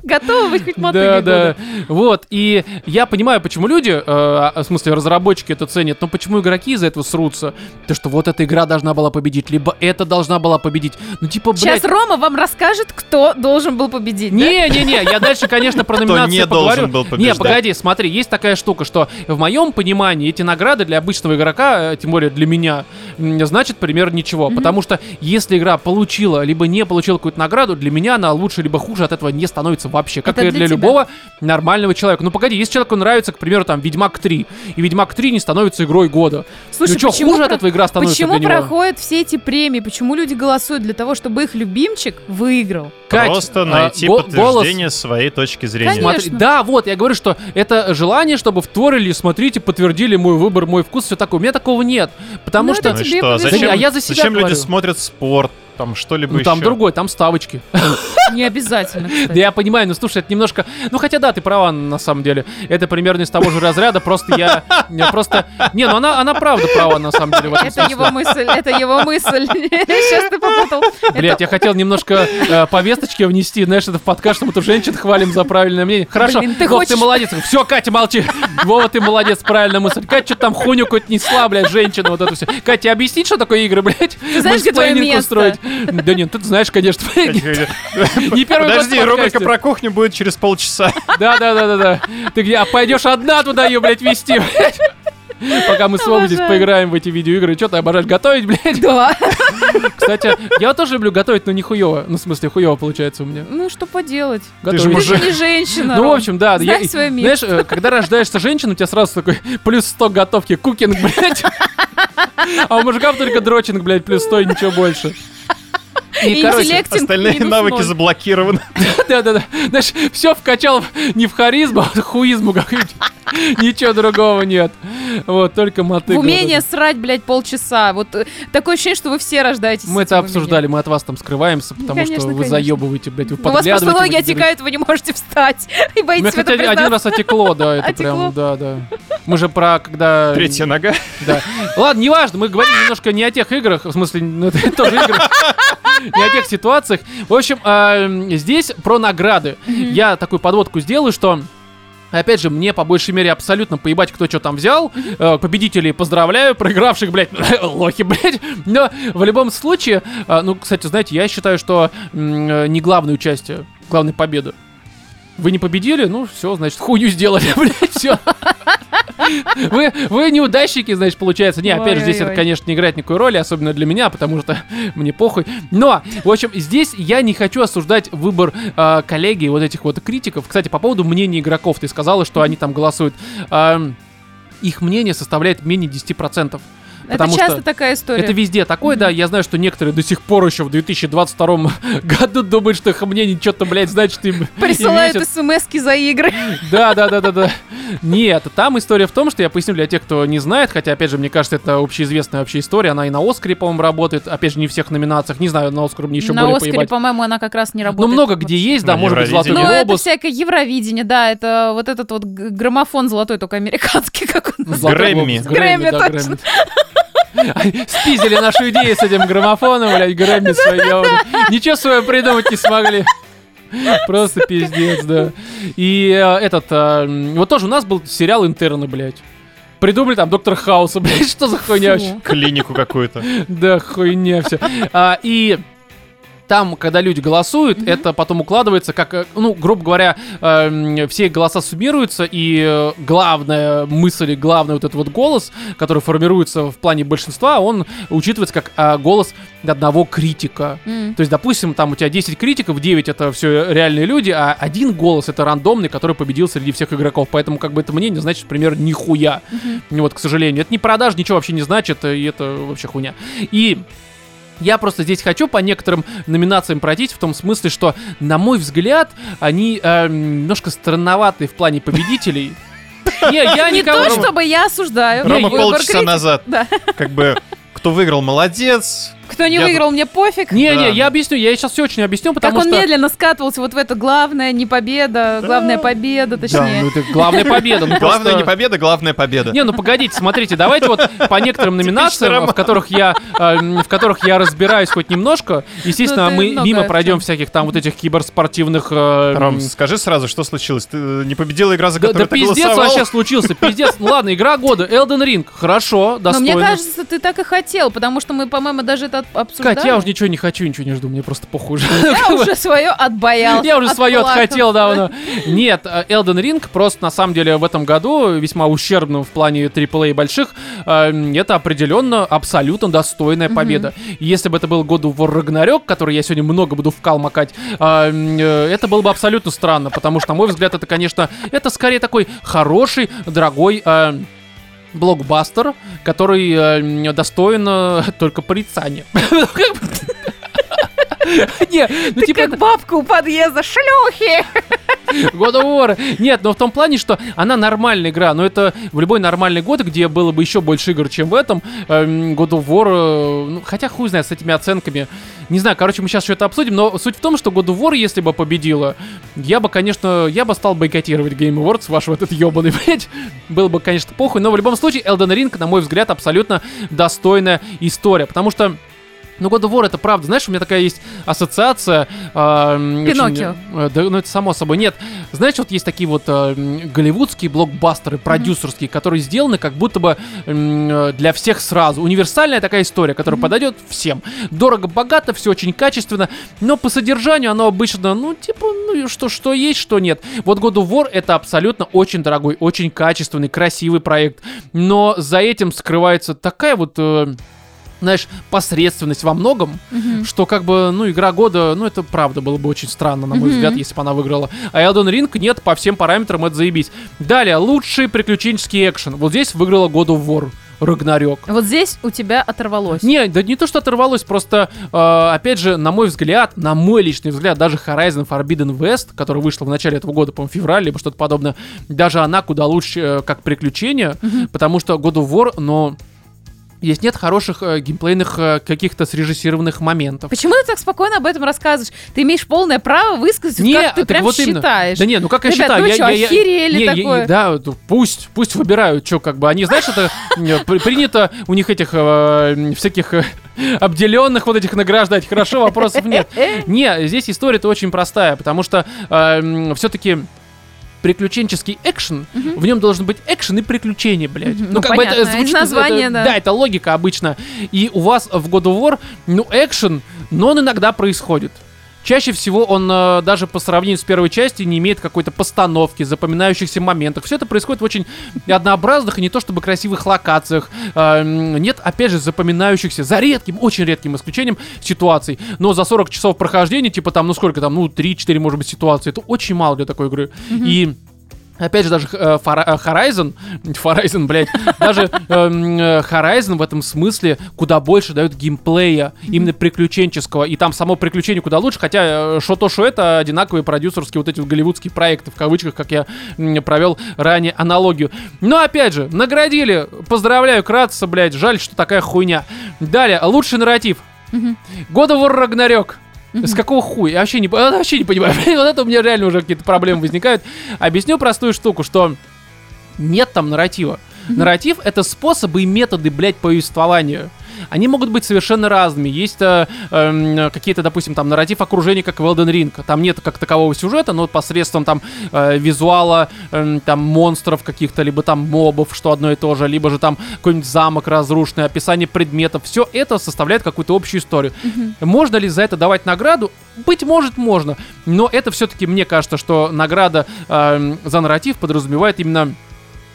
Готова быть хоть Да, мотыгой да. года. Вот, и я понимаю, почему люди, э, в смысле разработчики это ценят, но почему игроки из-за этого срутся? То, что вот эта игра должна была победить, либо эта должна была победить. Ну, типа, блядь... Сейчас Рома вам расскажет, кто должен был победить. да? Не-не-не, я дальше, конечно, про номинации не поговорю. должен был Не, побеждать. погоди, смотри, есть такая штука, что в моем понимании эти награды для обычного игрока, э, тем более для меня, значит примерно ничего. Потому что если игра получила, либо не получила какую-то награду, для меня она лучше либо хуже от этого не становится вообще. Как Это и для для тебя. любого нормального человека. Ну погоди, если человеку нравится, к примеру, там, Ведьмак 3, и Ведьмак 3 не становится игрой года. Слушай, ну что, почему хуже от про- этого игра становится Почему для него? проходят все эти премии? Почему люди голосуют для того, чтобы их любимчик выиграл? Кать, Просто а, найти го- подтверждение своей точки зрения. Конечно. Смотри, да, вот, я говорю, что это желание, чтобы втворили, смотрите, подтвердили мой выбор, мой вкус, все такое. У меня такого нет. Потому Ну, что... это Ну что, зачем, а я за себя зачем люди смотрят спорт, там что-либо Ну, там еще? другой, там ставочки. *laughs* Не обязательно, Да я понимаю, ну слушай, это немножко... Ну хотя да, ты права на самом деле. Это примерно из того же разряда, просто я... я просто... Не, ну она, она правда права на самом деле Это его мысль, это его мысль. *laughs* Сейчас ты попутал. Блять, я хотел немножко э, повесточки внести, знаешь, это в подкаст, что мы тут женщин хвалим за правильное мнение. Хорошо, ты Вов, ты хочешь- молодец. Все, Катя, молчи. Вова, ты молодец, правильная мысль. Катя что-то там хуйню какую-то несла, блядь, женщина, вот это все. Катя, объяснить, что такое игры, блядь? Ты знаешь, где твое место? устроить? *laughs* Да нет, ты знаешь, конечно. *laughs* *laughs* Не первый Подожди, рубрика про кухню будет через полчаса. Да, да, да, да, да. Ты где? А пойдешь одна туда ее, блядь, вести, блядь? Пока мы с Вовой здесь поиграем в эти видеоигры. Что ты обожаешь готовить, блядь? Да. Кстати, я тоже люблю готовить, но не хуево. Ну, в смысле, хуево получается у меня. Ну, что поделать? Ты Готовить. же Ты же не женщина, Ну, в общем, да. Знай я- свое место. Знаешь, э, когда рождаешься женщиной, у тебя сразу такой плюс 100 готовки, кукинг, блядь. А у мужиков только дрочинг, блядь, плюс 100 и ничего больше. И короче, Остальные навыки заблокированы. *laughs* Да-да-да. Знаешь, все вкачал не в харизму, а в хуизму какую-нибудь. *laughs* Ничего другого нет. Вот, только мотыга. В умение срать, блядь, полчаса. Вот э, такое ощущение, что вы все рождаетесь. Мы это обсуждали, мы от вас там скрываемся, потому конечно, что вы заебываете, блядь, вы У вас просто ноги отекают, вы не можете встать. *laughs* И У меня, боитесь этом один раз отекло, да, это прям, да, да. Мы же про, когда... Третья нога. Да. Ладно, неважно, мы говорим немножко не о тех играх, в смысле, ну, это тоже игры, не о тех ситуациях. В общем, а, здесь про награды. Я такую подводку сделаю, что Опять же, мне по большей мере абсолютно поебать, кто что там взял. Э, Победителей поздравляю, проигравших, блядь, *laughs* лохи, блядь. Но в любом случае, а, ну, кстати, знаете, я считаю, что э, не главное участие, главная победа. Вы не победили, ну все, значит, хуйню сделали, *laughs* блядь, все. Вы, вы неудачники, значит, получается. Не, опять же, здесь это, конечно, не играет никакой роли, особенно для меня, потому что *laughs* мне похуй. Но, в общем, здесь я не хочу осуждать выбор э, коллеги, вот этих вот критиков. Кстати, по поводу мнения игроков, ты сказала, что они там голосуют. Их мнение составляет менее 10%. Это Потому часто что такая история. Это везде такое, да. Я знаю, что некоторые до сих пор еще в 2022 *laughs* году думают, что их мнение что-то, блядь, значит им... *laughs* Присылают смс за игры. *laughs* Да, да, да, да, да. Нет, там история в том, что я поясню для тех, кто не знает, хотя, опять же, мне кажется, это общеизвестная вообще история. Она и на Оскаре, по-моему, работает. Опять же, не в всех номинациях. Не знаю, на Оскар мне еще На более Оскаре, поебать. по-моему, она как раз не Ну, работает. много где есть, да, На может быть, Золотой Евровидении. Ну, это глобус. всякое Евровидение, да, это вот этот вот граммофон золотой, только американский, как он Грэмми. глобус, Грэмми, да, точно. Грэмми. Спиздили нашу идею с этим граммофоном, блядь, Грэмми свои. я вот Ничего своего придумать не смогли. Просто пиздец, да. И э, этот, э, вот тоже у нас был сериал «Интерны», блядь. Придумали там Доктор Хауса, блядь, что за хуйня вообще? Клинику какую-то. Да, хуйня все. А, и там, когда люди голосуют, это потом укладывается как, э, ну, грубо говоря, эм, все голоса суммируются, и э, главная мысль, главный вот этот вот голос, который формируется в плане большинства, он учитывается как э, голос одного критика. М. То есть, допустим, там у тебя 10 критиков, 9 это все реальные люди, а один голос это рандомный, который победил среди всех игроков. Поэтому как бы это мнение значит, например, нихуя. Мгм. Вот, к сожалению. Это не продаж, ничего вообще не значит, и это вообще хуйня. И я просто здесь хочу по некоторым номинациям пройтись в том смысле, что, на мой взгляд, они э, немножко странноватые в плане победителей. *laughs* Не, я Не никого... то, чтобы я осуждаю. Рома полчаса назад, Да. как бы, кто выиграл, молодец. Кто не Я- выиграл, мне пофиг. Не, Да. не, я объясню, я сейчас все очень объясню, Как потому он что... медленно скатывался вот в это главное не победа, главная победа, Да, точнее. ну это главная *laughs* победа. ну Главное просто- не победа, главное победа. Не, ну погодите, смотрите, давайте вот по некоторым номинациям, в которых я, э, в которых я разбираюсь хоть немножко, естественно, Ну, мы мимо пройдем всяких там вот этих киберспортивных. э, Ром, скажи сразу, что случилось? Ты э, не победила игра, за Да, которую да ты пиздец голосовал? вообще случился, пиздец. Ладно, игра года, Elden Ring, хорошо, Но достойно. мне кажется, ты так и хотел, потому что мы, по-моему, даже это обсуждали. Кать, я уже ничего не хочу, ничего не жду, мне просто похуй уже. Я *laughs* уже свое отбоялся. Я уже свое отхотел давно. Нет, э, Elden Ring просто на самом деле в этом году весьма ущербным в плане AAA больших. э, Это определенно абсолютно достойная победа. Если бы это был of War Ragnarok, который я сегодня много буду вкал макать, э, э, это было бы абсолютно странно, потому что, на мой взгляд, это, конечно, это скорее такой хороший, дорогой э, блокбастер, который э, достоин э, *laughs* только порицания. *laughs* *laughs* Не, ну Ты типа... как бабка у подъезда, шлюхи! God of War. Нет, но в том плане, что она нормальная игра. Но это в любой нормальный год, где было бы еще больше игр, чем в этом, эм, God of War... э, ну, хотя хуй знает с этими оценками. Не знаю, короче, мы сейчас это обсудим, но суть в том, что God of War, если бы победила, я бы, конечно, я бы стал бойкотировать Game Awards, ваш вот этот ебаный, *laughs* блядь. Было бы, конечно, похуй, но в любом случае Elden Ring, на мой взгляд, абсолютно достойная история, потому что ну, God of War это правда. Знаешь, у меня такая есть ассоциация. а, очень, Пиноккио. э, да, ну, это само собой. Нет. Знаешь, вот есть такие вот э, голливудские блокбастеры, продюсерские, которые сделаны как будто бы э, для всех сразу. Универсальная такая история, которая подойдет всем. Дорого-богато, все очень качественно, но по содержанию оно обычно, ну, типа, ну, что, что есть, что нет. Вот God of War это абсолютно очень дорогой, очень качественный, красивый проект. Но за этим скрывается такая вот... э, знаешь, посредственность во многом, Мгм. что как бы, ну, игра года, ну, это правда было бы очень странно, на мой Мгм. взгляд, если бы она выиграла. А Elden Ring нет, по всем параметрам это заебись. Далее, лучший приключенческий экшен. Вот здесь выиграла God of War. Рагнарёк. Вот здесь у тебя оторвалось. Не, да не то, что оторвалось, просто, э, опять же, на мой взгляд, на мой личный взгляд, даже Horizon Forbidden West, которая вышла в начале этого года, по-моему, февраль, либо что-то подобное, даже она куда лучше э, как приключение, потому что God of War, но здесь нет хороших э, геймплейных э, каких-то срежиссированных моментов. Почему ты так спокойно об этом рассказываешь? Ты имеешь полное право высказать, Не, как ты так прям вот именно. считаешь. Да не, ну как я Ребят, считаю, ну я, чё, я- я- охерели не, я- такое? да, ну, пусть, пусть выбирают, что как бы они, знаешь, это *laughs* э, при- принято у них этих э, всяких э, *laughs* обделенных вот этих награждать. Хорошо, вопросов нет. *laughs* Не, здесь история-то очень простая, потому что все-таки приключенческий экшен, в нем должен быть экшен и приключения, блядь. Мгм. Ну, понятно, из названия, это- да. Да, это логика обычно. И у вас в God of War, ну, экшен, но он иногда происходит. Чаще всего он э, даже по сравнению с первой частью не имеет какой-то постановки, запоминающихся моментах. Все это происходит в очень однообразных и не то чтобы красивых локациях. Э, нет, опять же, запоминающихся, за редким, очень редким исключением ситуаций. Но за 40 часов прохождения, типа там, ну сколько там, ну 3-4, может быть, ситуации, это очень мало для такой игры. И Опять же, даже э, э, Horizon, *laughs* Horizon, блядь, даже эм, э, Horizon в этом смысле куда больше дают геймплея, именно приключенческого, и там само приключение куда лучше, хотя что то, что это одинаковые продюсерские вот эти вот голливудские проекты, в кавычках, как я провел ранее аналогию. Но опять же, наградили, поздравляю, Кратца, блядь, жаль, что такая хуйня. Далее, лучший нарратив. God of War Ragnarok. С какого хуя? Я вообще не, я вообще не понимаю. *laughs* вот это у меня реально уже какие-то проблемы возникают. Объясню простую штуку, что нет там нарратива. Нарратив — это способы и методы, блядь, повествования. Они могут быть совершенно разными. Есть э, эм, какие-то, допустим, там нарратив окружения, как в Elden Ring. Там нет как такового сюжета, но посредством там э, визуала, эм, там монстров каких-то, либо там мобов, что одно и то же, либо же там какой-нибудь замок разрушенный, описание предметов. Все это составляет какую-то общую историю. Можно ли за это давать награду? Быть может, можно. Но это все-таки, мне кажется, что награда эм, за нарратив подразумевает именно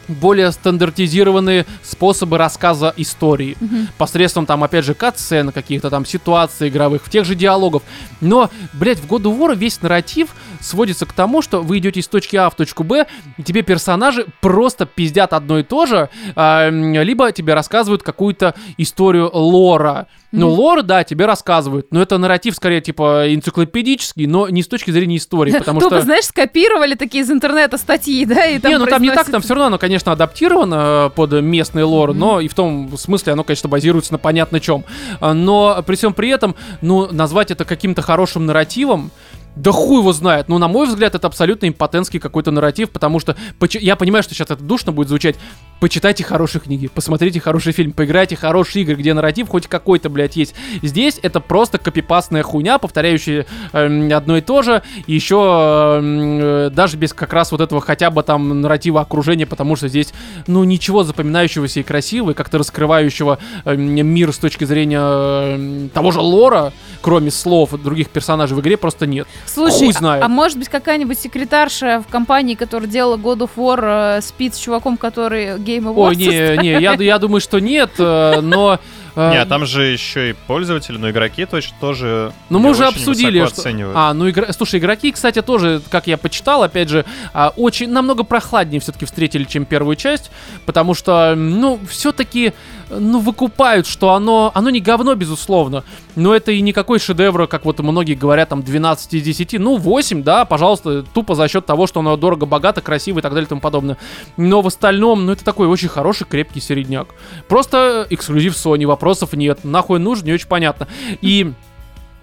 более стандартизированные способы рассказа истории. Мгм. Посредством там, опять же, катсцен, каких-то там ситуаций игровых, в тех же диалогов. Но, блядь, в of War весь нарратив сводится к тому, что вы идете из точки А в точку Б, и тебе персонажи просто пиздят одно и то же, м, либо тебе рассказывают какую-то историю лора. Ну, лор, да, тебе рассказывают, но это нарратив скорее типа энциклопедический, но не с точки зрения истории, *laughs* потому Тупо, что... знаешь, скопировали такие из интернета статьи, да, и там не, ну там не так, там все равно оно, конечно, адаптировано э, под местный лор, но и в том смысле оно, конечно, базируется на понятно чем. А, Но при всем при этом, ну, назвать это каким-то хорошим нарративом, да хуй его знает. Ну, на мой взгляд, это абсолютно импотентский какой-то нарратив, потому что почи- я понимаю, что сейчас это душно будет звучать. Почитайте хорошие книги, посмотрите хороший фильм, поиграйте хорошие игры, где нарратив хоть какой-то, блядь, есть. Здесь это просто копипастная хуйня, повторяющая эм, одно и то же, еще эм, э, даже без как раз вот этого хотя бы там нарратива окружения, потому что здесь, ну, ничего запоминающегося и красивого, и как-то раскрывающего эм, мир с точки зрения эм, того же лора, кроме слов других персонажей в игре, просто нет. Слушай, а- знает. А, может быть какая-нибудь секретарша в компании, которая делала God of War, э, спит с чуваком, который Game Awards Ой, не, не, я, я думаю, что нет, э, но... э, Не, а там же еще и пользователи, но игроки точно тоже. Ну, мы уже очень обсудили, что... оценивают. А, ну, игра... слушай, игроки, кстати, тоже, как я почитал, опять же, а, очень, намного прохладнее все-таки встретили, чем первую часть, потому что, ну, все-таки, ну, выкупают, что оно, оно не говно, безусловно, но это и никакой шедевр, как вот многие говорят, там, 12 из 10, ну, 8, да, пожалуйста, тупо за счет того, что оно дорого, богато, красиво и так далее и тому подобное. Но в остальном, ну, это такой очень хороший, крепкий середняк. Просто эксклюзив Sony, вопросов нет, нахуй нужен, не очень понятно. И...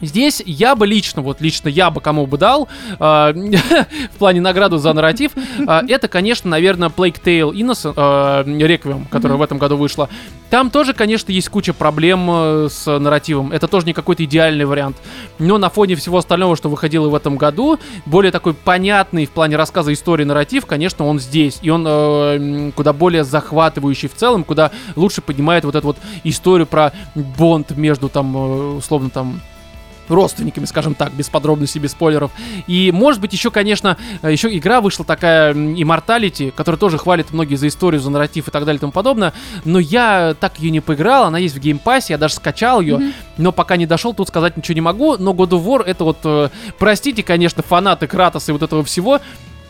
Здесь я бы лично, вот лично я бы кому бы дал э, *laughs* в плане награду за нарратив, э, это, конечно, наверное, Plague Tale Innocent, э, Requiem, которая Мгм. в этом году вышла. Там тоже, конечно, есть куча проблем э, с нарративом. Это тоже не какой-то идеальный вариант. Но на фоне всего остального, что выходило в этом году, более такой понятный в плане рассказа истории нарратив, конечно, он здесь. И он э, куда более захватывающий в целом, куда лучше поднимает вот эту вот историю про бонд между там, э, условно, там, родственниками, скажем так, без подробностей, без спойлеров. И, может быть, еще, конечно, еще игра вышла такая Immortality, которая тоже хвалит многие за историю, за нарратив и так далее и тому подобное. Но я так ее не поиграл, она есть в Game Pass е, я даже скачал ее, Мгм. но пока не дошел, тут сказать ничего не могу. Но God of War это вот, э, простите, конечно, фанаты Кратоса и вот этого всего,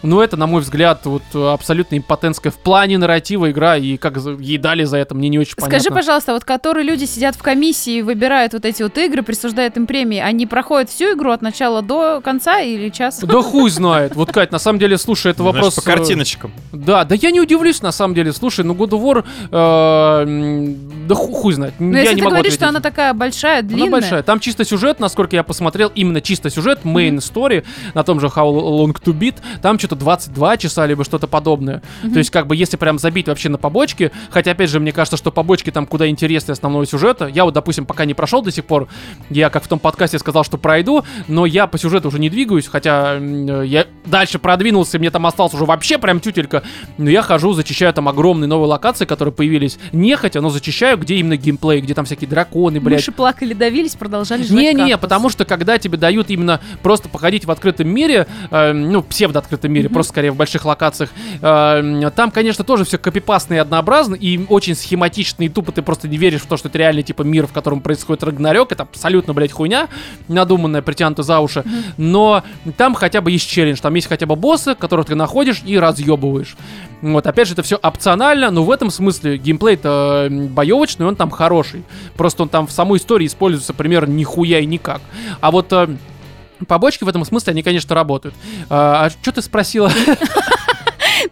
но это, на мой взгляд, вот э, абсолютно импотентская в плане нарратива игра, и как за- ей дали за это, мне не очень понятно. Скажи, пожалуйста, вот которые люди сидят в комиссии и выбирают вот эти вот игры, присуждают им премии, они проходят всю игру от начала до конца или час? Да хуй знает. Вот, Кать, на самом деле, слушай, это Знаешь, вопрос... по э, картиночкам. Да, да я не удивлюсь, на самом деле. Слушай, ну God of War, э, да ху- хуй знает. Но я если не ты могу говоришь, что она такая большая, длинная. Она большая. Там чисто сюжет, насколько я посмотрел, именно чисто сюжет, main story, на том же How Long to Beat, там что-то 22 часа, либо что-то подобное. Мгм. То есть, как бы, если прям забить вообще на побочки, хотя, опять же, мне кажется, что побочки там куда интереснее основного сюжета. Я вот, допустим, пока не прошел до сих пор, я, как в том подкасте сказал, что пройду, но я по сюжету уже не двигаюсь, хотя м, я дальше продвинулся, и мне там осталось уже вообще прям тютелька, но я хожу, зачищаю там огромные новые локации, которые появились, нехотя, но зачищаю, где именно геймплей, где там всякие драконы, блядь, Мыши плакали, давились, продолжали жрать не-не, потому что когда тебе дают именно просто походить в открытом мире, э, ну, псевдо-открытом мире, мире, Мгм. просто скорее в больших локациях. Э, Там, конечно, тоже все копипастно и однообразно, и очень схематично, и тупо ты просто не веришь в то, что это реальный типа мир, в котором происходит Рагнарёк. Это абсолютно, блядь, хуйня, надуманная, притянутая за уши. Но там хотя бы есть челлендж, там есть хотя бы боссы, которых ты находишь и разъебываешь. Вот, опять же, это все опционально, но в этом смысле геймплей-то боевочный, он там хороший. Просто он там в самой истории используется примерно нихуя и никак. А вот э, побочки в этом смысле, они, конечно, работают. А, что ты спросила? *laughs*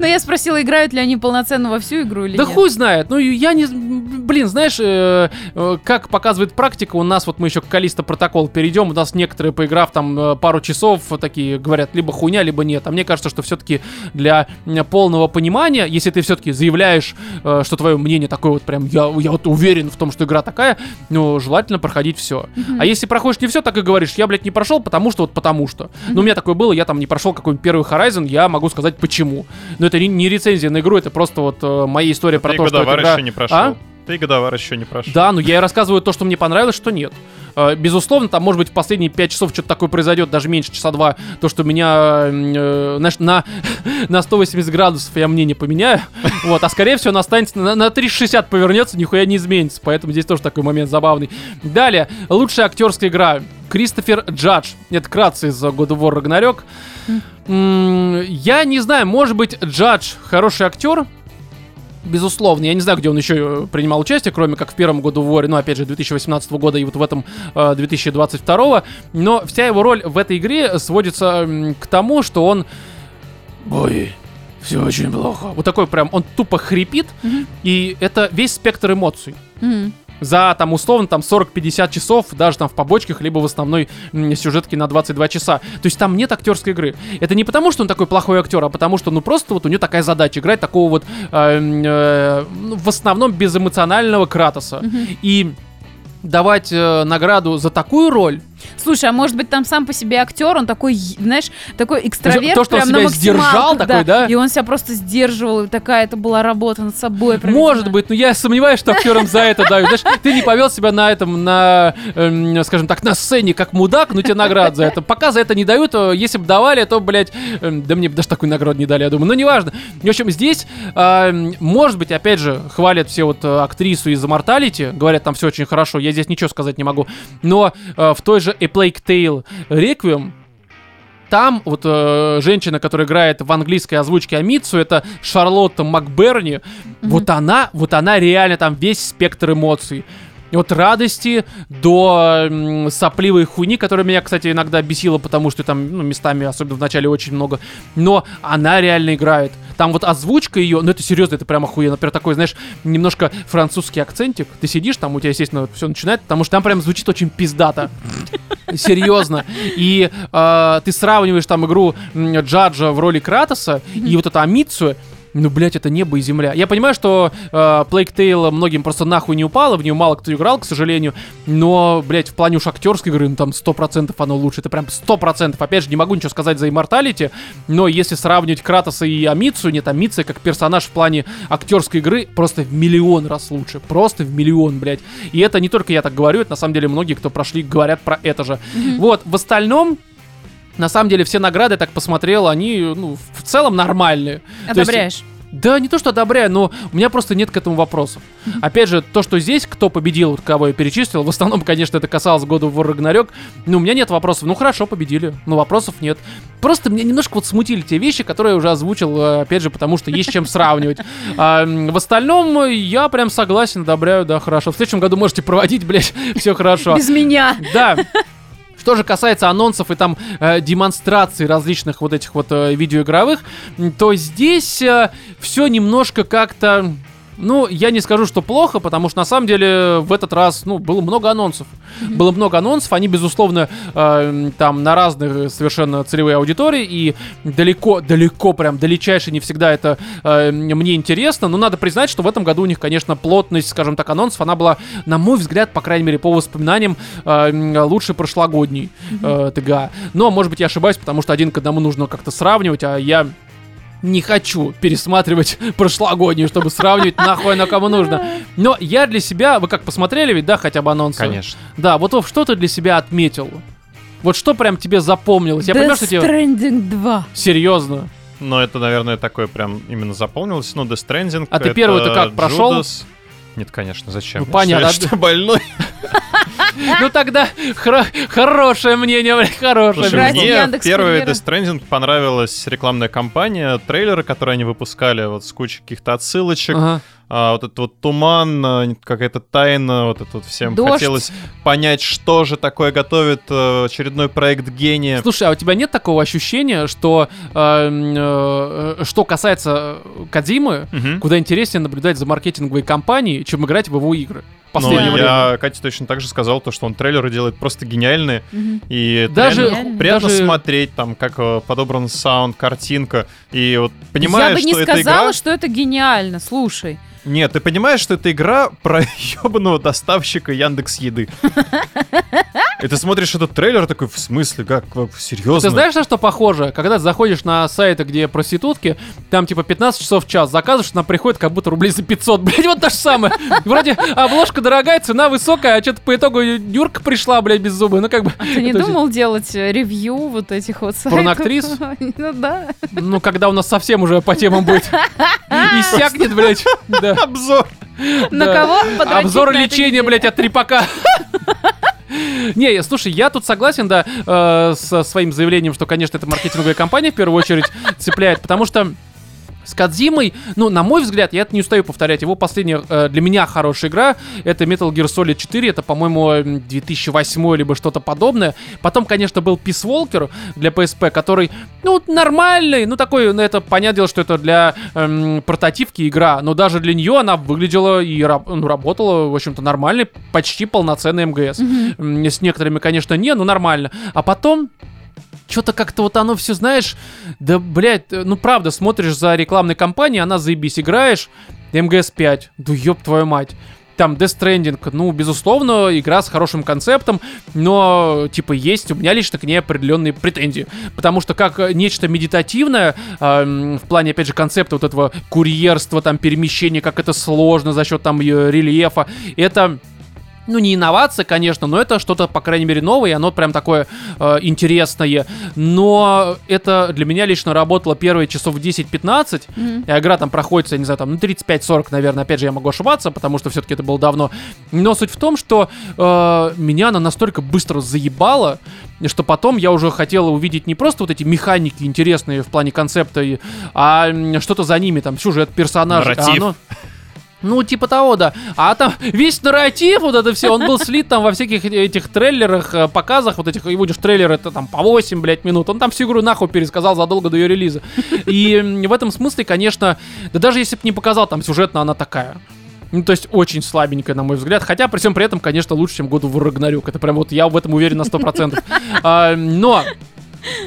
Но я спросила, играют ли они полноценно во всю игру или Да нет. хуй знает. Ну, я не... Блин, знаешь, э, э, как показывает практика, у нас, вот мы еще к Калиста протокол перейдем, у нас некоторые, поиграв там э, пару часов, такие говорят, либо хуйня, либо нет. А мне кажется, что все-таки для э, полного понимания, если ты все-таки заявляешь, э, что твое мнение такое вот прям, я, я вот уверен в том, что игра такая, ну, желательно проходить все. А если проходишь не все, так и говоришь, я, блядь, не прошел, потому что вот потому что. Ну, у меня такое было, я там не прошел какой-нибудь первый Horizon, я могу сказать почему. Но это не, рецензия на игру, это просто вот э, моя история про Ты то, что еще не прошел. А? Ты годовар еще не прошел. Да, но я и рассказываю то, что мне понравилось, что нет. Э, Безусловно, там, может быть, в последние 5 часов что-то такое произойдет, даже меньше часа два, то, что меня, э, знаешь, на, *laughs* на 180 градусов я мнение поменяю, *laughs* вот, а скорее всего, она останется, на, на 360 повернется, нихуя не изменится, поэтому здесь тоже такой момент забавный. Далее, лучшая актерская игра. Кристофер Джадж. Это кратце из God of War Ragnarok. Я не знаю, может быть, Джадж хороший актер, Безусловно, я не знаю, где он еще э, принимал участие, кроме как в первом году в War, ну, опять же, 2018 года и вот в этом э, 2022, но вся его роль в этой игре сводится к тому, что он... Ой, все очень плохо. Вот такой прям, он тупо хрипит, Мгм. и это весь спектр эмоций Мгм. За там условно там 40-50 часов, даже там в побочках, либо в основной сюжетке на 22 часа. То есть там нет актерской игры. Это не потому, что он такой плохой актер, а потому что ну просто вот у него такая задача играть такого вот э, м, э, ну, в основном безэмоционального Кратоса. Мгм. И давать э, награду за такую роль, Слушай, а может быть там сам по себе актер, он такой, знаешь, такой экстраверт, То, что он прям на себя сдержал максималках, такой, да? И он себя просто сдерживал, и такая это была работа над собой. Может быть, но я сомневаюсь, что актерам за это дают. Знаешь, ты не повел себя на этом, на, эм, скажем так, на сцене как мудак, но тебе наград за это. Пока за это не дают, если бы давали, то, блядь, эм, да мне бы даже такую награду не дали, я думаю. Но неважно. В общем, здесь, эм, может быть, опять же, хвалят все вот э, актрису из Immortality, говорят, там все очень хорошо, я здесь ничего сказать не могу. Но э, в той же A Plague Tale Requiem там вот э, женщина, которая играет в английской озвучке Амицу, это Шарлотта Макберни. Вот она, вот она реально там весь спектр эмоций. От радости до сопливой хуйни, которая меня, кстати, иногда бесила, потому что там, ну, местами, особенно в начале, очень много. Но она реально играет. Там вот озвучка ее, ну это серьезно, это прям охуенно. Например, такой, знаешь, немножко французский акцентик. Ты сидишь, там у тебя, естественно, все начинает, потому что там прям звучит очень пиздато. Серьезно. И э, ты сравниваешь там игру Джаджа в роли Кратоса и вот это Амицу. Ну, блядь, это небо и земля. Я понимаю, что э, Plague Tale многим просто нахуй не упало, в нее мало кто играл, к сожалению. Но, блядь, в плане уж актерской игры, ну там 100% оно лучше. Это прям 100%. Опять же, не могу ничего сказать за Immortality, но если сравнивать Кратоса и Амицу, нет, Амица как персонаж в плане актерской игры просто в миллион раз лучше. Просто в миллион, блядь. И это не только я так говорю, это на самом деле многие, кто прошли, говорят про это же. Вот, в остальном, на самом деле, все награды, я так посмотрел, они, ну, в целом нормальные. То есть, Одобряешь. да, не то, что одобряю, но у меня просто нет к этому вопросов. Опять же, то, что здесь, кто победил, кого я перечислил, в основном, конечно, это касалось года в Ragnarok, но у меня нет вопросов. Ну, хорошо, победили, но вопросов нет. Просто меня немножко вот смутили те вещи, которые я уже озвучил, э, опять же, потому что есть чем сравнивать. *laughs* А, в остальном, я прям согласен, одобряю, да, хорошо. В следующем году можете проводить, блядь, *laughs* все хорошо. Без меня. Да. Что же касается анонсов и там э, демонстраций различных вот этих вот э, видеоигровых, то здесь все немножко как-то... Ну, я не скажу, что плохо, потому что на самом деле в этот раз, ну, было много анонсов. Было много анонсов, они, безусловно, э, там на разные совершенно целевые аудитории, и далеко, далеко, прям далечайше не всегда это э, мне интересно, но надо признать, что в этом году у них, конечно, плотность, скажем так, анонсов, она была, на мой взгляд, по крайней мере, по воспоминаниям, э, лучше прошлогодней э, ТГА. Но, может быть, я ошибаюсь, потому что один к одному нужно как-то сравнивать, а я не хочу пересматривать *laughs* прошлогоднюю, чтобы сравнивать, нахуй оно кому нужно. Но я для себя, вы как посмотрели ведь, да, хотя бы анонсы? Конечно. Да, вот, Вов, что ты для себя отметил? Вот что прям тебе запомнилось? Я Death понимаю, что тебе... Stranding 2. Серьезно? но это, наверное, такое прям именно запомнилось. Ну, Death Stranding. А ты первый-то как, прошел? Нет, конечно, зачем? Ну, Я понятно. Что, что, больной? Ну тогда хорошее мнение, блядь, хорошее. Слушай, Здрасте, мне первый. Death Stranding понравилась рекламная кампания, трейлеры, которые они выпускали, вот с кучей каких-то отсылочек, Ага. а, вот этот вот туман, а, какая-то тайна, вот это вот всем Дождь. хотелось понять, что же такое готовит э, очередной проект гения. Слушай, а у тебя нет такого ощущения, что э, м, э, что касается э, Кадзимы, Мгм. куда интереснее наблюдать за маркетинговой кампанией, чем играть в его игры? Последнее время. я Кате точно так же сказал, то, что он трейлеры делает просто гениальные, Мгм. и Даже- реально приятно даже- смотреть, там, как э, подобран саунд, картинка, и вот понимаешь, Я бы не что сказала, игра... что это гениально, слушай. Нет, ты понимаешь, что это игра про ебаного доставщика Яндекс Еды. И ты смотришь этот трейлер такой, в смысле, как, как, серьезно? Ты знаешь, на что похоже? Когда ты заходишь на сайты, где проститутки, там типа 15 часов в час, заказываешь, нам приходит как будто рублей за 500. Блять, вот то же самое. Вроде обложка дорогая, цена высокая, а что-то по итогу Юрка пришла, блядь, без зубы. Ну как бы... А ты не думал делать э, ревью вот этих вот сайтов? Порноактрис? *laughs* Ну да. Ну, когда у нас совсем уже по темам будет. *laughs* Иссякнет, блядь. Да. Обзор. На кого Обзор лечения, блядь, от трепака. Не, я- слушай, я тут согласен, да, э, со своим заявлением, что, конечно, это маркетинговая компания в первую очередь цепляет, потому что с Кадзимой, ну, на мой взгляд, я это не устаю повторять, его последняя э, для меня хорошая игра, это Metal Gear Solid 4, это, по-моему, м, 2008 либо что-то подобное. Потом, конечно, был Peace Walker для PSP, который, ну, нормальный, ну, такой, ну, это, понятное дело, что это для эм, портативки игра, но даже для нее она выглядела и ну, работала, в общем-то, нормальной, почти полноценный МГС. М, С некоторыми, конечно, не, но нормально. А потом что-то как-то вот оно все, знаешь, да, блядь, э, ну правда, смотришь за рекламной кампанией, она заебись, играешь, МГС-5, да ёб твою мать. Там Death Stranding, ну, безусловно, игра с хорошим концептом, но, типа, есть у меня лично к ней определенные претензии. Потому что как э, нечто медитативное, эм, в плане, опять же, концепта вот этого курьерства, там, перемещения, как это сложно за счет там э, рельефа, это ну, не инновация, конечно, но это что-то, по крайней мере, новое, и оно прям такое э, интересное. Но это для меня лично работало первые часов 10-15, Мгм. и игра там проходит, я не знаю, там, ну, 35-40, наверное, опять же, я могу ошибаться, потому что все-таки это было давно. Но суть в том, что э, меня она настолько быстро заебала, что потом я уже хотела увидеть не просто вот эти механики интересные в плане концепта, а что-то за ними, там, сюжет, персонажи. А Нарратив. оно- ну, типа того, да. А там весь нарратив, вот это все, он был слит там во всяких этих трейлерах, э, показах, вот этих, и будешь трейлер, это там по 8, блядь, минут. Он там всю игру нахуй пересказал задолго до ее релиза. И в этом смысле, конечно, да даже если бы не показал, там сюжетно она такая. Ну, то есть очень слабенькая, на мой взгляд. Хотя, при всем при этом, конечно, лучше, чем году в Рагнарёк. Это прям вот я в этом уверен на 100%. А, Но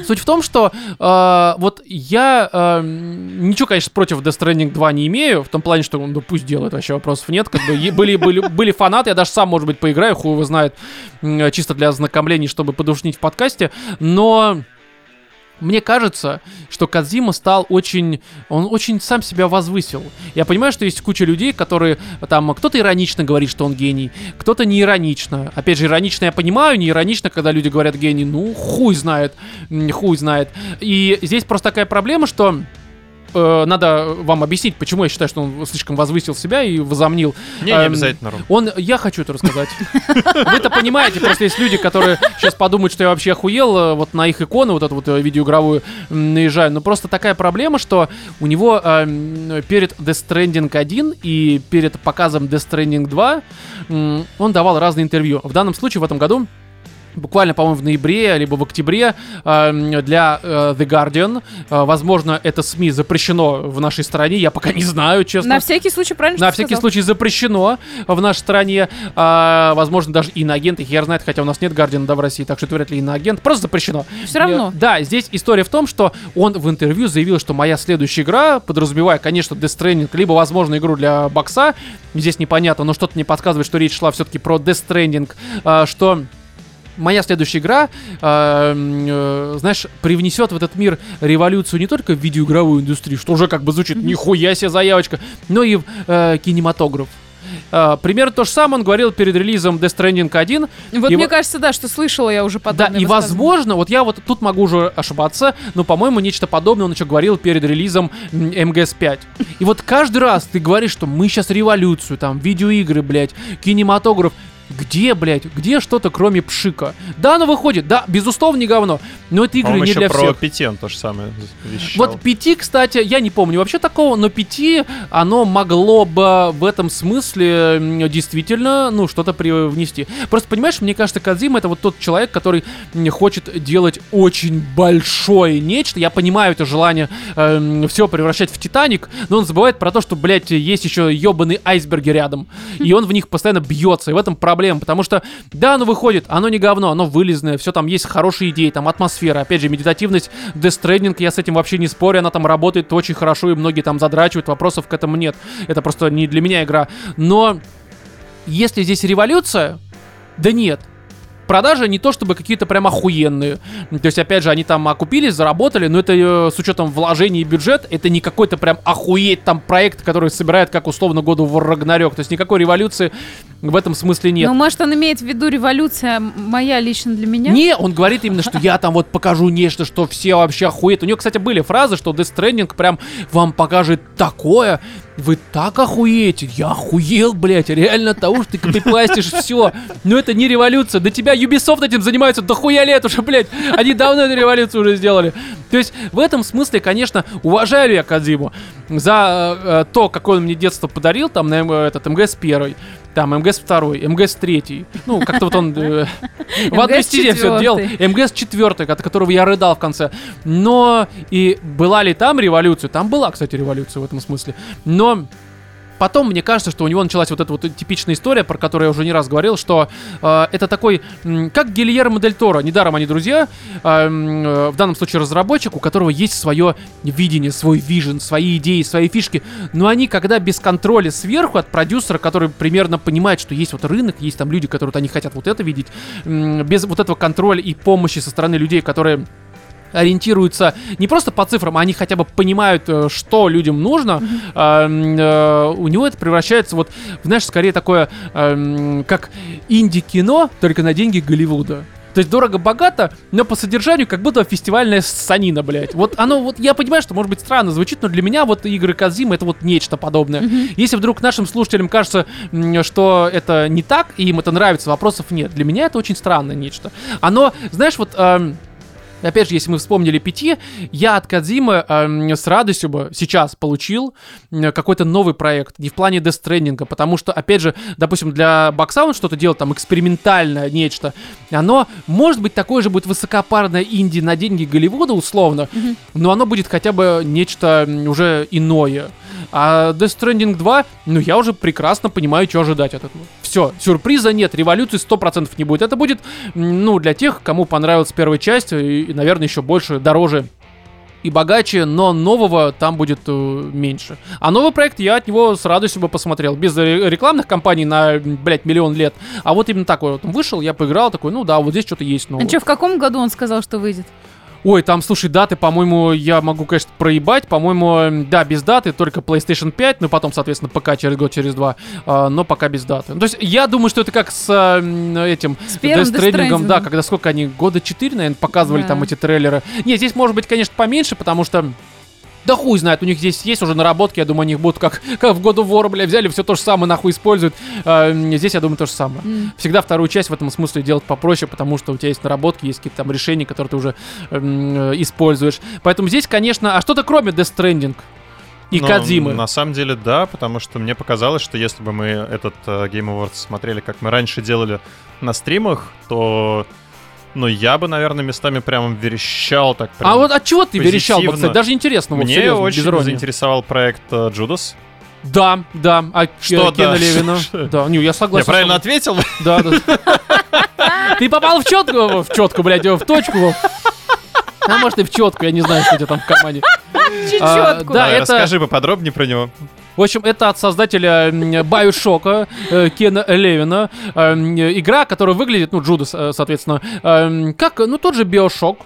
Суть в том, что э, вот я э, ничего, конечно, против Death Stranding 2 не имею, в том плане, что ну пусть делает, вообще вопросов нет. Как бы были, были, были фанаты, я даже сам, может быть, поиграю, хуй его знает, м, чисто для ознакомлений, чтобы подушнить в подкасте. Но мне кажется, что Кадзима стал очень... Он очень сам себя возвысил. Я понимаю, что есть куча людей, которые там... Кто-то иронично говорит, что он гений, кто-то не иронично. Опять же, иронично я понимаю, не иронично, когда люди говорят гений. Ну, хуй знает. Хуй знает. И здесь просто такая проблема, что... э, Надо вам объяснить, почему я считаю, что он слишком возвысил себя и возомнил. Не, не Эм, обязательно, Ром. Он, я хочу это рассказать. Вы-то понимаете, просто есть люди, которые сейчас подумают, что я вообще охуел, э, вот на их икону, вот эту вот э, видеоигровую наезжаю. Но просто такая проблема, что у него эм, перед Death Stranding 1 и перед показом Death Stranding 2 м, он давал разные интервью. В данном случае в этом году буквально, по-моему, в ноябре, либо в октябре э, для э, The Guardian. Э, возможно, это СМИ запрещено в нашей стране, я пока *laughs* не знаю, честно. На всякий случай, правильно На всякий сказал? случай запрещено в нашей стране. А, возможно, даже иноагенты, хер знает, хотя у нас нет Гардиана, да, в России, так что это вряд ли иноагент. Просто запрещено. Все равно. Э, Да, здесь история в том, что он в интервью заявил, что моя следующая игра, подразумевая, конечно, Death Stranding, либо, возможно, игру для бокса, здесь непонятно, но что-то мне подсказывает, что речь шла все-таки про Death Stranding, что моя следующая игра, э, э, знаешь, привнесет в этот мир революцию не только в видеоигровую индустрию, что уже как бы звучит нихуя себе заявочка, но и в э, кинематограф. Э, примерно то же самое он говорил перед релизом Death Stranding 1. Вот И мне во- кажется, да, что слышала я уже Да, подобное и высказывание. возможно, вот я вот тут могу уже ошибаться, но, по-моему, нечто подобное он еще говорил перед релизом м, МГС-5. И вот каждый раз ты говоришь, что мы сейчас революцию, там, видеоигры, блядь, кинематограф. Где, блядь, где что-то кроме пшика? Да, оно выходит, да, безусловно, не говно, но это игры По-моему, не еще для про всех. Питен то же самое вещал. Вот пяти, кстати, я не помню вообще такого, но пяти оно могло бы в этом смысле действительно, ну, что-то привнести. Просто, понимаешь, мне кажется, Кадзима это вот тот человек, который хочет делать очень большое нечто. Я понимаю это желание все превращать в Титаник, но он забывает про то, что, блядь, есть еще ебаные айсберги рядом. И он в них постоянно бьется, и в этом проблема, потому что, да, оно выходит, оно не говно, оно вылезное, все там есть хорошие идеи, там атмосфера, опять же, медитативность, Stranding, я с этим вообще не спорю, она там работает очень хорошо, и многие там задрачивают, вопросов к этому нет. Это просто не для меня игра. Но если здесь революция, да нет. Продажи не то чтобы какие-то прям охуенные. То есть, опять же, они там окупились, заработали, но это э, с учетом вложений и бюджет, это не какой-то прям охуеть там проект, который собирает, как условно, году в Рагнарёк. То есть никакой революции в этом смысле нет. Ну, может, он имеет в виду революция моя лично для меня? Не, он говорит именно, что я там вот покажу нечто, что все вообще охуеют. У него, кстати, были фразы, что Death Stranding прям вам покажет такое, вы так охуеете. Я охуел, блядь, реально от того, что ты копипастишь *laughs* все. Но это не революция. До тебя Ubisoft этим занимаются дохуя лет уже, блядь. Они давно эту революцию уже сделали. То есть в этом смысле, конечно, уважаю я Кадзиму за э, э, то, какое он мне детство подарил, там, на М- этот МГС первый. Там МГС второй, МГС третий. Ну, как-то вот он э, в одной стене все делал. МГС 4, от которого я рыдал в конце. Но и была ли там революция? Там была, кстати, революция в этом смысле. Но Потом, мне кажется, что у него началась вот эта вот типичная история, про которую я уже не раз говорил, что э, это такой, как Гильермо Дель Торо, недаром они друзья, э, э, в данном случае разработчик, у которого есть свое видение, свой вижен, свои идеи, свои фишки, но они, когда без контроля сверху от продюсера, который примерно понимает, что есть вот рынок, есть там люди, которые вот они хотят вот это видеть, м, без вот этого контроля и помощи со стороны людей, которые ориентируются не просто по цифрам, а они хотя бы понимают, э, что людям нужно, э, у него это превращается вот, знаешь, скорее такое, как инди-кино, только на деньги Голливуда. То есть дорого-богато, но по содержанию как будто фестивальная санина, блядь. Вот оно, вот я понимаю, что может быть странно звучит, но для меня вот игры Казима это вот нечто подобное. Если вдруг нашим слушателям кажется, что это не так, и им это нравится, вопросов нет. Для меня это очень странное нечто. Оно, знаешь, вот... эм, Опять же, если мы вспомнили пяти, я от Кадзимы эм, с радостью бы сейчас получил какой-то новый проект, не в плане Stranding, потому что, опять же, допустим, для Бокса он что-то делает там экспериментальное нечто, оно, может быть, такое же будет высокопарное инди на деньги Голливуда, условно, но оно будет хотя бы нечто уже иное. А Death Stranding 2, ну, я уже прекрасно понимаю, что ожидать от этого. Все, сюрприза нет, революции 100% не будет. Это будет, ну, для тех, кому понравилась первая часть, и, и, наверное, еще больше, дороже и богаче, но нового там будет э, меньше. А новый проект я от него с радостью бы посмотрел. Без ре- рекламных кампаний на, блядь, миллион лет. А вот именно такой вот. Он вышел, я поиграл, такой, ну да, вот здесь что-то есть новое. А что, в каком году он сказал, что выйдет? Ой, там, слушай, даты, по-моему, я могу, конечно, проебать. По-моему, да, без даты, только PlayStation 5, ну потом, соответственно, ПК через год, через два, а, но пока без даты. Ну, То есть я думаю, что это как с м, этим С Death да, когда сколько они, года 4, наверное, показывали Да. там эти трейлеры. Не, здесь может быть, конечно, поменьше, потому что да хуй знает, у них здесь есть уже наработки, я думаю, они их будут как, как в году вора, бля, взяли, все то же самое нахуй используют. А, здесь, я думаю, то же самое. М. Всегда вторую часть в этом смысле делать попроще, потому что у тебя есть наработки, есть какие-то там решения, которые ты уже эм, э, используешь. Поэтому здесь, конечно, а что-то кроме Death Stranding и Ну, Кадзимы. На самом деле, да, потому что мне показалось, что если бы мы этот э, Game Awards смотрели, как мы раньше делали на стримах, то, ну, я бы, наверное, местами прям верещал так прям. А вот от чего ты верещал, бы, позитивно. кстати? Даже интересно, вот Мне серьезно, очень заинтересовал проект э, Джудас. Да, да, а Что Ке- Кена да? Левина. *laughs* Да, не, я Я согласен. правильно с ответил? Да, да. *laughs* Ты попал в четку, в четку, блядь, в точку. А может и в четку, я не знаю, что у тебя там в команде. *laughs* А, Чечетку. да, Расскажи поподробнее про него. В общем, это от создателя Байошока Кена Левина. Эм, э, Игра, которая выглядит, ну, Джудас, э, соответственно, эм, как, ну, тот же Биошок.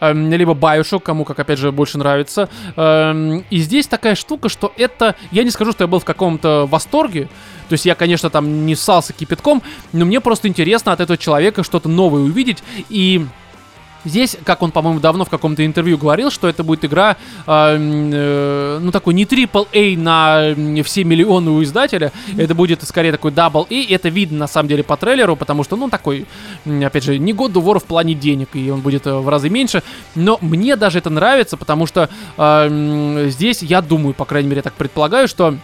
эм, Либо Bioshock, кому как опять же больше нравится. И здесь такая штука, что это. Я не скажу, что я был в каком-то восторге. То То есть я, конечно, там не ссался кипятком, но мне просто интересно от этого человека что-то новое увидеть. И Здесь, как он, по-моему, давно в каком-то интервью говорил, что это будет игра, э, э, ну, такой не AAA на все миллионы у издателя, это будет скорее такой A, и это видно, на самом деле, по трейлеру, потому что, ну, такой, опять же, не of War в плане денег, и он будет э, в разы меньше, но мне даже это нравится, потому что э, здесь, я думаю, по крайней мере, я так предполагаю, что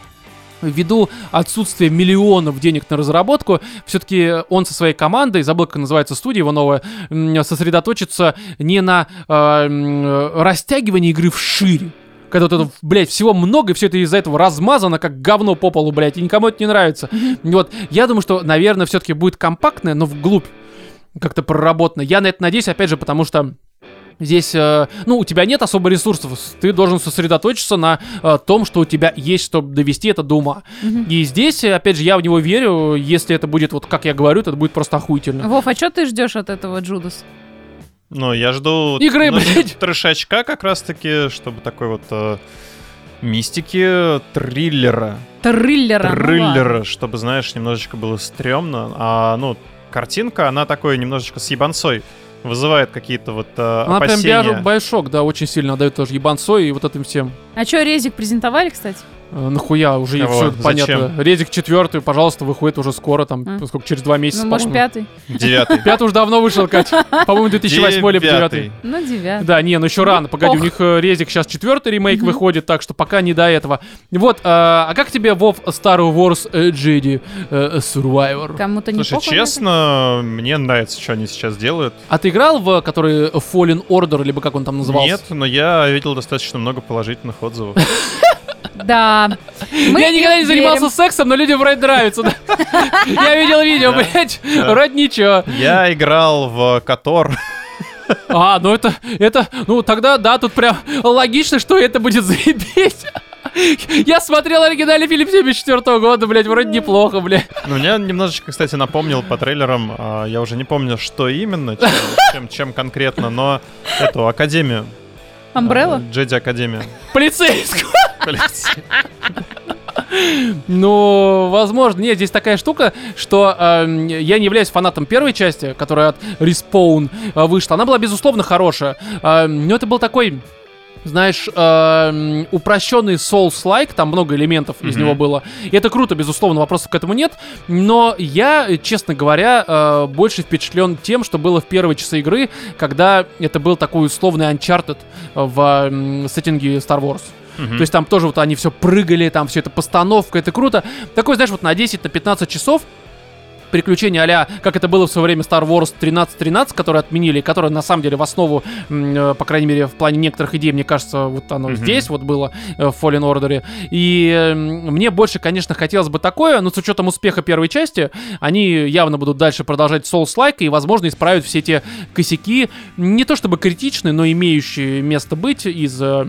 ввиду отсутствия миллионов денег на разработку, все-таки он со своей командой, забыл, как называется студия его новая, сосредоточится не на э, растягивании игры вширь, когда вот это, блядь, всего много, и все это из-за этого размазано, как говно по полу, блядь, и никому это не нравится. Вот, я думаю, что, наверное, все-таки будет компактное, но вглубь как-то проработано. Я на это надеюсь, опять же, потому что Здесь, э, ну, у тебя нет особо ресурсов, ты должен сосредоточиться на э, том, что у тебя есть, чтобы довести это до ума. И здесь, э, опять же, я в него верю, если это будет, вот как я говорю, то это будет просто охуительно. Вов, а что ты ждешь от этого Джудас? Ну, я жду... Игры, ну, блядь. Трешачка как раз-таки, чтобы такой вот э, мистики, триллера. Триллера. ну. Триллера, чтобы, знаешь, немножечко было стрёмно. А, ну, картинка, она такой немножечко с ебанцой. Вызывает какие-то вот э, Она прям опасения. бяжет большок, да, очень сильно отдает тоже ебанцой и вот этим всем. А что, резик презентовали, кстати? Э, нахуя, уже Кого? все понятно. Зачем? Резик четвертый, пожалуйста, выходит уже скоро, там, А. сколько, через два месяца, Ну, может, по-моему. пятый? Девятый. Пятый уже давно вышел, Катя. По-моему, 2008 либо Девятый. 9 Ну, девятый. Да, не, ну еще рано, погоди, у них э, резик сейчас четвертый ремейк выходит, так что пока не до этого. Вот, а, а как тебе Вов Star Wars э, Jedi э, Survivor? Кому-то не Слушай, честно, мне нравится, что они сейчас делают. А ты играл в который Fallen Order, либо как он там назывался? Нет, но я видел достаточно много положительных отзывов. *laughs* Да. Мы я никогда не им занимался верим. сексом, но людям вроде нравится. *laughs* Я видел видео, блядь, вроде ничего. Я играл в Котор. А, ну это, это, ну тогда, да, тут прям логично, что это будет заебись. Я смотрел оригинальный фильм 74 года, блядь, вроде неплохо, блядь. Ну, меня немножечко, кстати, напомнил по трейлерам, а, я уже не помню, что именно, чем, чем- чем конкретно, но эту Академию. Умбрелла? А, Джеди Академия. Полицейского. *laughs* Ну, возможно. Нет, здесь такая штука, что эм, я не являюсь фанатом первой части, которая от Respawn э, вышла. Она была, безусловно, хорошая. Эм, но это был такой... Знаешь, эм, упрощенный Souls-like, там много элементов из Мгм. него было. И это круто, безусловно, вопросов к этому нет. Но я, э, честно говоря, э, больше впечатлен тем, что было в первые часы игры, когда это был такой условный Uncharted в м, сеттинге Star Wars. Мгм. То есть там тоже вот они все прыгали, там все это постановка, это круто. Такой, знаешь, вот на 10, на 15 часов приключения а как это было в свое время Star Wars 1313, которые отменили, и которое на самом деле в основу, э, по крайней мере, в плане некоторых идей, мне кажется, вот оно Мгм. здесь вот было э, в Fallen Order. И мне больше, конечно, хотелось бы такое, но с учетом успеха первой части, они явно будут дальше продолжать Souls-like и, возможно, исправят все те косяки, не то чтобы критичные, но имеющие место быть из э,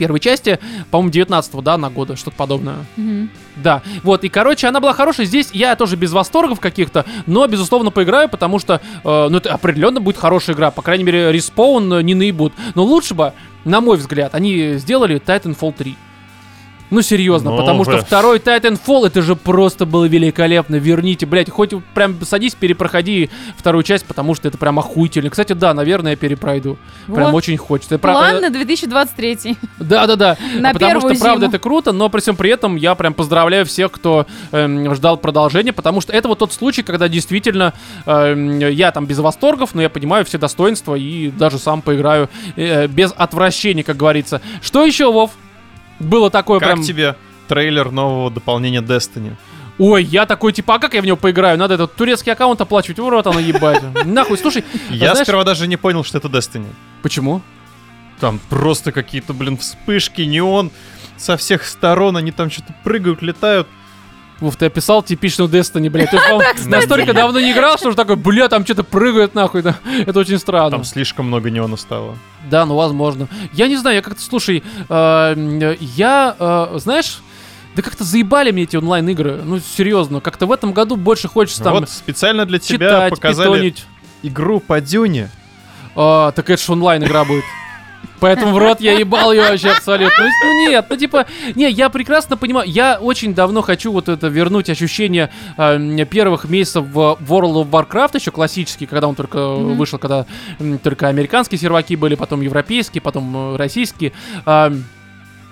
первой части, по-моему, 19 да, на года, что-то подобное. Мгм. Да, вот, и, короче, она была хорошая. Здесь я тоже без восторгов каких-то, но, безусловно, поиграю, потому что, э, ну, это определенно будет хорошая игра. По крайней мере, респаун э, не наебут. Но лучше бы, на мой взгляд, они сделали Titanfall 3. Ну, серьезно, Ну, потому что второй Titanfall, это же просто было великолепно. Верните, блядь, хоть прям садись, перепроходи вторую часть, потому что это прям охуительно. Кстати, да, наверное, я перепройду. Прям Вот. очень хочется. План на 2023. да, да, да. На потому первую что, правда, зиму. это круто, но при всем при этом я прям поздравляю всех, кто эм, ждал продолжения, потому что это вот тот случай, когда действительно эм, я там без восторгов, но я понимаю все достоинства и даже сам поиграю э, без отвращения, как говорится. Что еще, Вов? Было такое Как прям... тебе трейлер нового дополнения Destiny? Ой, я такой, типа, а как я в него поиграю? Надо этот турецкий аккаунт оплачивать. В рот оно ебать. *laughs* Нахуй, слушай, Я знаешь- сперва даже не понял, что это Destiny. почему? Там просто какие-то, блин, вспышки, неон со всех сторон, они там что-то прыгают, летают. Вов, ты описал типичную Destiny, блядь. Ты *laughs* настолько давно не играл, что уже такой, бля, там что-то прыгает нахуй. *laughs* да. Это очень странно. Там слишком много неона стало. Да, ну возможно. Я не знаю, я как-то, слушай, э, м, я, э, знаешь, да как-то заебали мне эти онлайн-игры. Ну, серьезно, как-то в этом году больше хочется там вот специально для тебя читать, показали питонить. игру по Дюне. А, так это же онлайн-игра будет. *laughs* Поэтому в рот я ебал ее вообще абсолютно. Ну, Ну нет, ну типа, не, я прекрасно понимаю, я очень давно хочу вот это вернуть ощущение э, первых месяцев в World of Warcraft еще классический, когда он только Мгм. вышел, когда м, только американские серваки были, потом европейские, потом э, российские. А,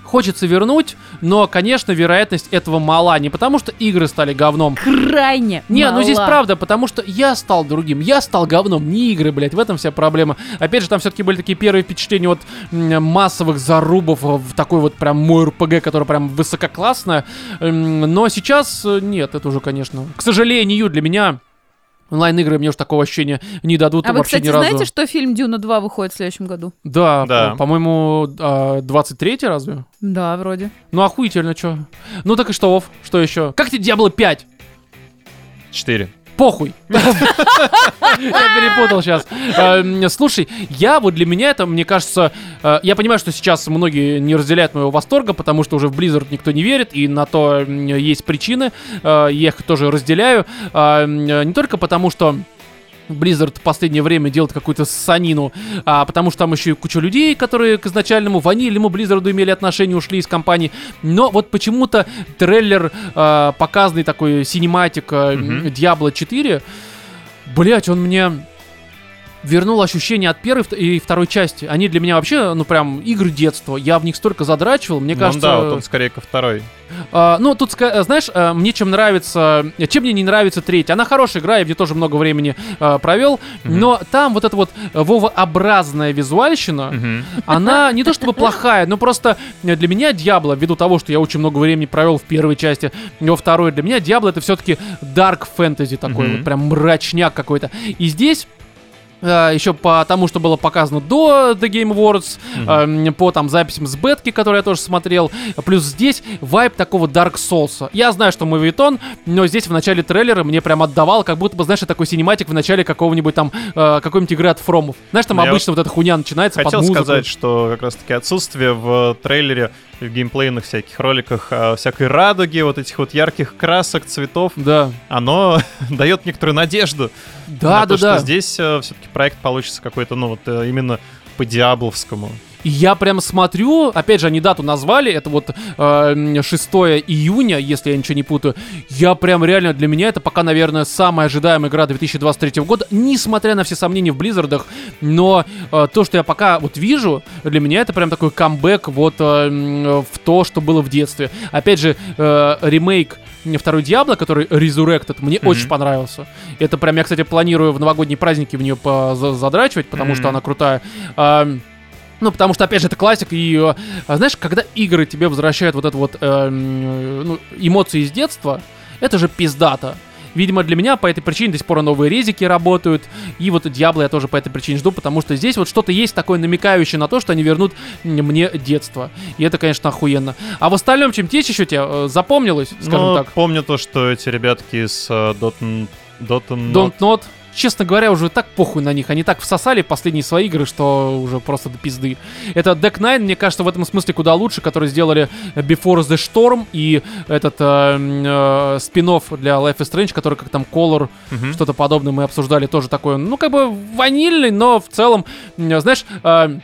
Хочется вернуть, но, конечно, вероятность этого мала. Не потому, что игры стали говном, Крайне не, ну здесь мала. правда, потому что я стал другим, я стал говном, не игры, блядь, в этом вся проблема. Опять же, там все-таки были такие первые впечатления от массовых зарубов в такой вот прям мой РПГ, который прям высококлассная. М, Но сейчас э, нет, это уже, конечно, к сожалению, для меня онлайн-игры мне уж такого ощущения не дадут А вы, вообще кстати, ни разу. знаете, что фильм «Дюна 2» выходит в следующем году? Да, Да. по- по-моему, а, 23 разве? Да, вроде. Ну охуительно, чё. Ну так и что, Вов? Что еще? Как тебе Диабло 5? 4. Похуй. *laughs* Я перепутал сейчас. Слушай, я вот для меня это, мне кажется, э, я понимаю, что сейчас многие не разделяют моего восторга, потому что уже в Blizzard никто не верит, и на то есть причины. Э, Я их тоже разделяю. Не только потому, что Blizzard в последнее время делает какую-то санину, а потому что там еще и куча людей, которые к изначальному ванильному Blizzard имели отношение, ушли из компании. Но вот почему-то трейлер, э, показанный такой синематик э, Мгм. Diablo 4, блять, он мне вернул ощущение от первой и второй части. Они для меня вообще, ну прям игры детства. Я в них столько задрачивал, мне Ну кажется... да, вот он скорее ко второй. А, ну, тут, ска- знаешь, а, мне чем нравится, чем мне не нравится третья. Она хорошая игра, я ней тоже много времени а, провел, Мгм. но там вот эта вот э, Вова-образная визуальщина, Мгм. она не то чтобы плохая, но просто для меня Диабло, ввиду того, что я очень много времени провел в первой части, во второй, для меня Диабло это все-таки dark fantasy такой, Мгм. вот прям мрачняк какой-то. И здесь еще по тому, что было показано до The Game Awards, Мгм. эм, по там записям с бетки, которые я тоже смотрел. Плюс здесь вайп такого Dark Souls. Я знаю, что мовитон, но здесь в начале трейлера мне прям отдавал, как будто бы, знаешь, такой синематик в начале какого-нибудь там, э, какой-нибудь игры от Фромов. Знаешь, там Ну, я обычно вот эта хуйня начинается Хотел под музыку. сказать, что как раз-таки отсутствие в трейлере в геймплейных всяких роликах а, всякой радуги, вот этих вот ярких красок, цветов, Да. оно *laughs* дает некоторую надежду Да, на да, то, да. что здесь все-таки проект получится какой-то, ну вот э, именно по диабловскому. И я прям смотрю, опять же, они дату назвали, это вот э, 6 июня, если я ничего не путаю. Я прям реально, для меня это пока, наверное, самая ожидаемая игра 2023 года, несмотря на все сомнения в Близзардах. Но э, то, что я пока вот вижу, для меня это прям такой камбэк вот э, в то, что было в детстве. Опять же, э, ремейк второй Диабло, который Resurrected, мне Мгм. очень понравился. Это прям, я, кстати, планирую в новогодние праздники в нее задрачивать, потому что Мгм. она крутая. А, ну, потому что, опять же, это классика, и, э, а, знаешь, когда игры тебе возвращают вот это вот э, ну, эмоции из детства, это же пиздато. Видимо, для меня по этой причине до сих пор новые резики работают. И вот Диабло я тоже по этой причине жду, потому что здесь вот что-то есть такое намекающее на то, что они вернут мне детство. И это, конечно, охуенно. А в остальном, чем течь еще тебе э, запомнилось, скажем Ну, так? помню то, что эти ребятки с э, Dotn... Dotn... Don't Not. Честно говоря, уже так похуй на них. Они так всосали последние свои игры, что уже просто до пизды. Это Deck Nine, мне кажется, в этом смысле куда лучше, которые сделали Before the Storm и этот э, э, спин для Life is Strange, который как там Color, Мгм. что-то подобное мы обсуждали, тоже такое, ну, как бы ванильный, но в целом, знаешь, э,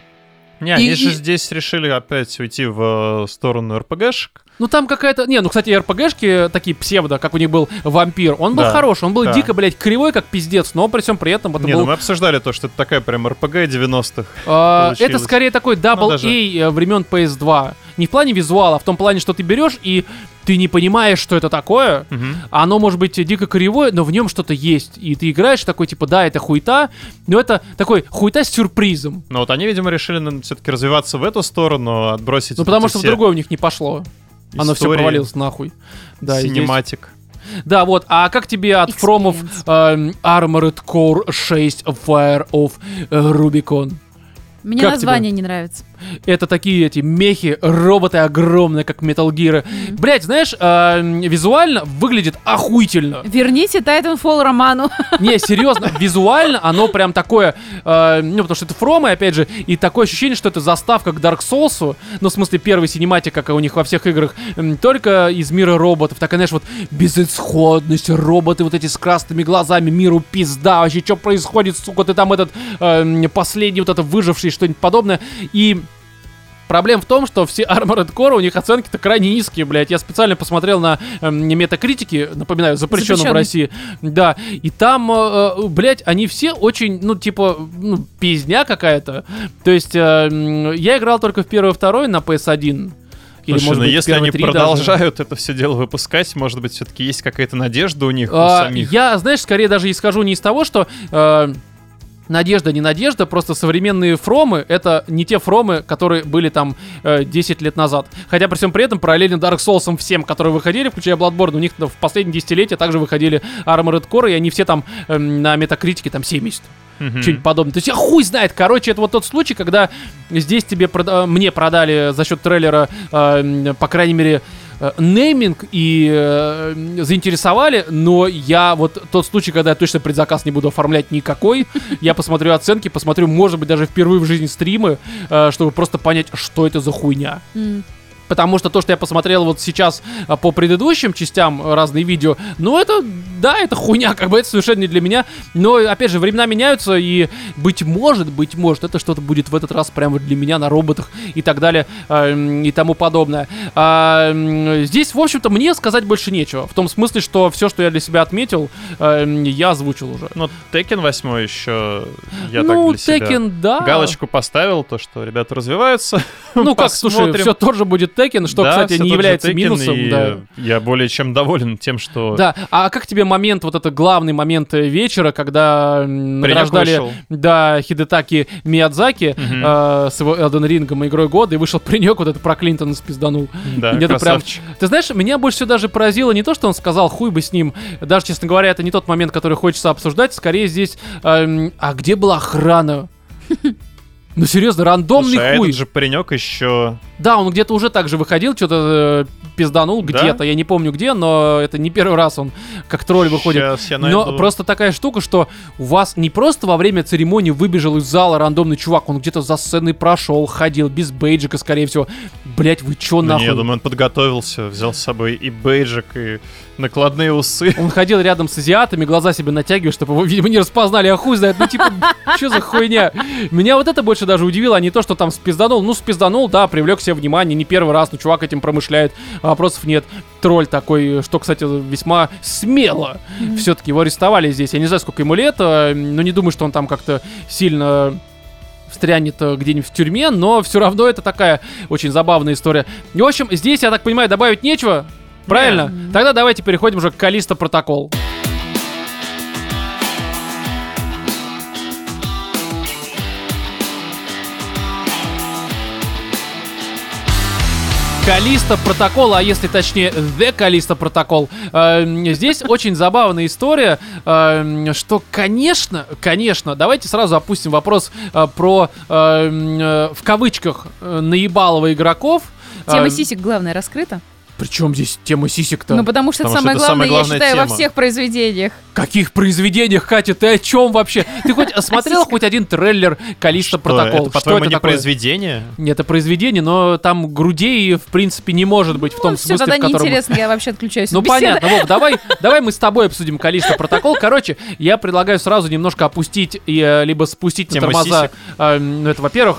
Не, они И- же и- здесь решили опять уйти в э, сторону РПГшек. Ну там какая-то... Не, ну, кстати, РПГшки такие псевдо, как у них был вампир, он был Да, хороший, он был да. дико, блядь, кривой, как пиздец, но при всем при этом это Не, был... ну мы обсуждали то, что это такая прям РПГ 90-х. А, это скорее такой Double Ну, A времен PS2. Не в плане визуала, а в том плане, что ты берешь и ты не понимаешь, что это такое. Мгм. Оно может быть дико кривое, но в нем что-то есть. И ты играешь такой, типа, да, это хуйта, но это такой хуйта с сюрпризом. Но вот они, видимо, решили все-таки развиваться в эту сторону, отбросить Ну, потому что в все другое у них не пошло. Оно все провалилось нахуй. Да, Синематик. Да, вот. А как тебе от фромов эм, Armored Core 6 Fire of э, Rubicon? Мне Как название не нравится. Это такие эти мехи, роботы огромные, как Metal Gear. Блять, знаешь, э, визуально выглядит охуительно. Верните Titanfall роману. Не, серьезно, *laughs* визуально оно прям такое, э, ну, потому что это фромы, опять же, и такое ощущение, что это заставка к Dark Souls, ну, в смысле, первый синематик, как у них во всех играх, только из мира роботов. Такая, знаешь, вот безысходность, роботы вот эти с красными глазами, миру пизда, вообще, что происходит, сука, ты там этот э, последний вот это выживший, что-нибудь подобное. И Проблема в том, что все *laughs* Armored Core, у них оценки-то крайне низкие, блядь. Я специально посмотрел на э, метакритики, напоминаю, запрещенном в Запрещенный. России. Да, и там, э, э, блядь, они все очень, ну, типа, ну, пизня какая-то. То есть, э, я играл только в первый и второй на PS1. Или, Слушай, может ну быть, если они три даже. продолжают это все дело выпускать, может быть, все-таки есть какая-то надежда у них у А, самих. Я, знаешь, скорее даже исхожу не из того, что э, надежда не надежда, просто современные фромы это не те фромы, которые были там э, 10 лет назад. Хотя при всем при этом параллельно Dark Souls всем, которые выходили, включая Bloodborne, у них в последние десятилетия также выходили Armored Core, и они все там эм, на метакритике там 70 Мгм. что-нибудь подобное. То есть я хуй знает. Короче, это вот тот случай, когда здесь тебе прода- мне продали за счет трейлера, э, по крайней мере, э, нейминг и э, заинтересовали, но я вот тот случай, когда я точно предзаказ не буду оформлять никакой, я посмотрю оценки, посмотрю, может быть, даже впервые в жизни стримы, э, чтобы просто понять, что это за хуйня. М. Потому что то, что я посмотрел вот сейчас а, по предыдущим частям э, разные видео, ну это, да, это хуйня, *laughs* как бы это совершенно не для меня. Но, опять же, времена меняются, и быть может, быть может, это что-то будет в этот раз прямо для меня на роботах и так далее, а, м, и тому подобное. А, м, здесь, в общем-то, мне сказать больше нечего. В том смысле, что все, что я для себя отметил, а, м, я озвучил уже. Ну, Tekken 8 еще я ну, так для себя Tekken, да. галочку поставил, то, что ребята развиваются. Ну *laughs* как, слушай, все тот же будет Tekken, что, Да, кстати, не является Tekken, минусом. да. Я более чем доволен тем, что Да, а как тебе момент, вот это главный момент э, вечера, когда награждали, да, Хидетаки Миядзаки Мгм. э, с его Элден Рингом и Игрой Года, и вышел паренек, вот это про Клинтона спизданул. Да, это прям-. Ты знаешь, меня больше всего даже поразило не то, что он сказал, хуй бы с ним, даже, честно говоря, это не тот момент, который хочется обсуждать, скорее здесь, эм, а где была охрана? *laughs* Ну серьезно, рандомный Слушай, а хуй. этот же паренек еще... Да, он где-то уже так же выходил, что-то э, пизданул Да? где-то, я не помню где, но это не первый раз он как тролль выходит. Сейчас я Но найду. просто такая штука, что у вас не просто во время церемонии выбежал из зала рандомный чувак, он где-то за сценой прошел, ходил без бейджика, скорее всего. Блять, вы чё Ну, нахуй? не, я думаю, он подготовился, взял с собой и бейджик, и накладные усы. Он ходил рядом с азиатами, глаза себе натягивая, чтобы его, видимо, не распознали, а хуй знает, ну типа, что за хуйня? Меня вот это больше даже удивило, а не то, что там спизданул. Ну, спизданул, да, привлек себе внимание, не первый раз, но чувак этим промышляет, а вопросов нет. Тролль такой, что, кстати, весьма смело. Все-таки его арестовали здесь. Я не знаю, сколько ему лет, э, но не думаю, что он там как-то сильно встрянет э, где-нибудь в тюрьме, но все равно это такая очень забавная история. И, в общем, здесь, я так понимаю, добавить нечего. Правильно? Тогда давайте переходим уже к Калиста протокол. Калиста протокол, а если точнее The Калиста протокол. Эм, Здесь очень забавная история, эм, что, конечно, конечно, давайте сразу опустим вопрос э, про эм, э, в кавычках э, наебалово игроков. Тема сисек, главное, раскрыта. Причем здесь тема сисек-то? Ну, потому что это Потому самое что это главное, самая я главная считаю, во тема. всех произведениях. каких произведениях, Катя, ты о чем вообще? Ты хоть *laughs* смотрел сиськах? хоть один трейлер Калиста Что, протокол? Это, по-твоему, не такое? произведение? Нет, это произведение, но там грудей, в принципе, не может быть в том Ну, все, смысле, тогда в котором... неинтересно, я вообще отключаюсь. Ну понятно, Вов, давай, *laughs* давай мы с тобой обсудим Калиста протокол. Короче, я предлагаю сразу немножко опустить э, либо спустить на тормоза. э, ну это во-первых.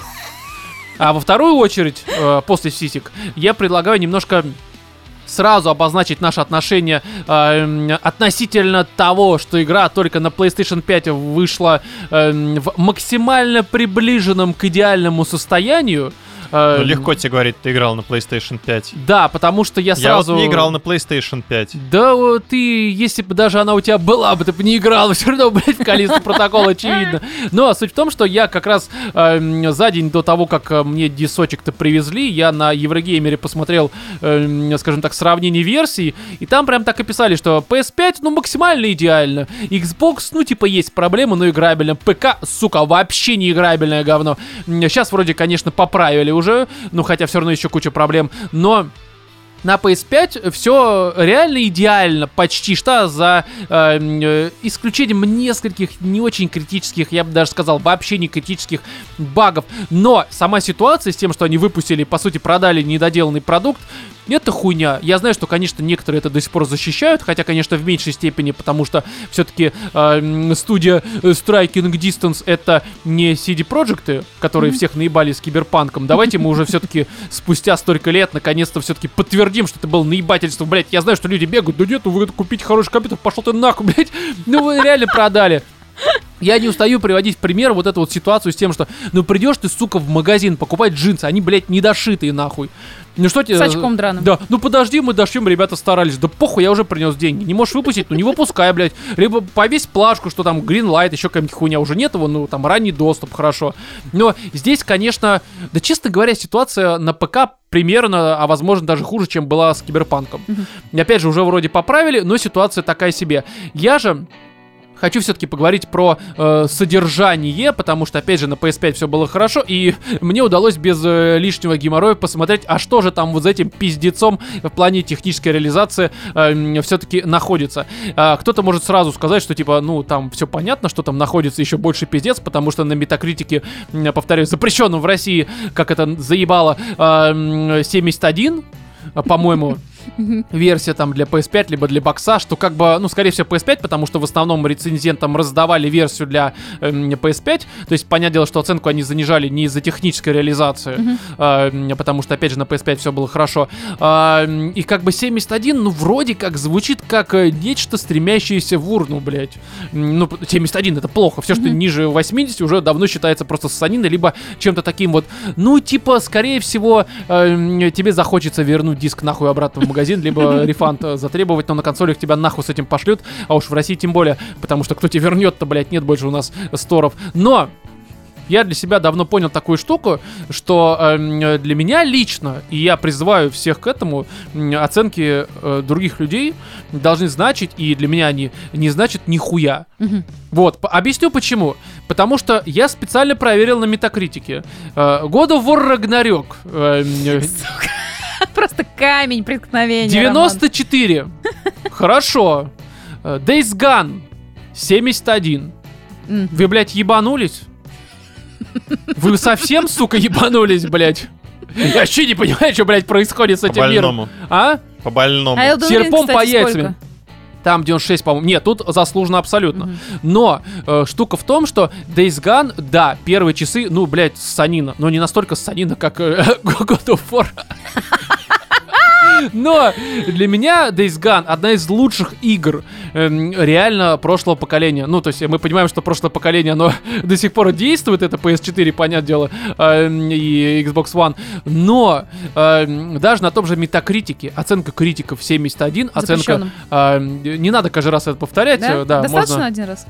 А во вторую очередь, э, после сисек, я предлагаю немножко сразу обозначить наше отношение э, относительно того, что игра только на PlayStation 5 вышла э, в максимально приближенном к идеальному состоянию. Э, Ну, легко тебе говорить, ты играл на PlayStation 5. Да, потому что я Я сразу... вот не играл на PlayStation 5. Да ты, если бы даже она у тебя была бы, ты бы не играл, *laughs* все равно, блядь, в Калиста протокол, очевидно. Но суть в том, что я как раз эм, за день до того, как э, мне дисочек-то привезли, я на Еврогеймере посмотрел, эм, скажем так, сравнение версий, и там прям так и писали, что PS5, ну, максимально идеально. Xbox, ну, типа, есть проблемы, но играбельно. ПК, сука, вообще не играбельное говно. Сейчас вроде, конечно, поправили уже, ну, хотя все равно еще куча проблем, но на PS5 все реально идеально, почти что, за э, э, исключением нескольких не очень критических, я бы даже сказал, вообще не критических багов. Но сама ситуация с тем, что они выпустили, по сути, продали недоделанный продукт, это хуйня. Я знаю, что, конечно, некоторые это до сих пор защищают, хотя, конечно, в меньшей степени, потому что все-таки студия Striking Distance это не CD Projekt, которые Мгм. всех наебали с киберпанком. Давайте мы уже все-таки спустя столько лет наконец-то все-таки подтвердим, что это было наебательство. Блять, я знаю, что люди бегают, да нет, ну вы купить хороший компьютер, пошел ты нахуй, блять. Ну вы реально продали. Я не устаю приводить пример вот эту вот ситуацию с тем, что ну придешь ты, сука, в магазин покупать джинсы, они, блядь, недошитые нахуй. Ну что тебе... С очком драным. Да, ну подожди, мы дошьем, ребята старались. Да похуй, я уже принес деньги. Не можешь выпустить, ну не выпускай, блядь. Либо повесь плашку, что там Greenlight, еще какая-нибудь хуйня. Уже нет его, ну там ранний доступ, хорошо. Но здесь, конечно, да честно говоря, ситуация на ПК примерно, а возможно даже хуже, чем была с Киберпанком. Опять же, уже вроде поправили, но ситуация такая себе. Я же Хочу все-таки поговорить про э, содержание, потому что, опять же, на PS5 все было хорошо, и *laughs* мне удалось без э, лишнего геморроя посмотреть, а что же там вот за этим пиздецом в плане технической реализации все-таки находится. А, кто-то может сразу сказать, что типа, ну, там все понятно, что там находится еще больше пиздец, потому что на метакритике, м, повторяю, запрещенном в России, как это заебало, а, м, 71, а, версия там для PS5, либо для бокса, что как бы, ну, скорее всего, PS5, потому что в основном рецензентам раздавали версию для эм, PS5, то есть, понятное дело, что оценку они занижали не из-за технической реализации, а, м, потому что, опять же, на PS5 все было хорошо. М, и как бы 71, ну, вроде как звучит как э, нечто, стремящееся в урну, блядь. Ну, 71 это плохо, все, что ниже 80 уже давно считается просто ссаниной, либо чем-то таким вот, ну, типа, скорее всего, эм, тебе захочется вернуть диск нахуй обратно в магазин, либо *laughs* рефанд э, затребовать, но на консолях тебя нахуй с этим пошлют, а уж в России тем более, потому что кто тебе вернет-то, блядь, нет больше у нас сторов. Но я для себя давно понял такую штуку, что эм, для меня лично, и я призываю всех к этому, оценки э, других людей должны значить, и для меня они не значат нихуя. Мгм. Вот, по- объясню почему. Потому что я специально проверил на метакритике. Э, God of War Ragnarok. э, Просто камень преткновения. 94. Хорошо. Э, Days Gone. 71. Роман. М. Вы, блядь, ебанулись? Вы совсем, сука, ебанулись, блядь? Я вообще не понимаю, что, блядь, происходит с По этим миром. больному. А? По больному. А Серпом по кстати, яйцами. сколько? Там 96, по-моему. Нет, тут заслуженно абсолютно. Мгм. Но э, штука в том, что Days Gone, да, первые часы, ну, блядь, санина. Но не настолько санина, как э, *laughs* God of War. Но для меня Days Gone одна из лучших игр эм, реально прошлого поколения. Ну, то есть мы понимаем, что прошлое поколение, оно *laughs* до сих пор действует, это PS4, понятное дело, эм, и Xbox One. Но эм, даже на том же Метакритике оценка критиков 71, оценка... Эм, не надо каждый раз это повторять. Да? э, да Достаточно можно... один раз?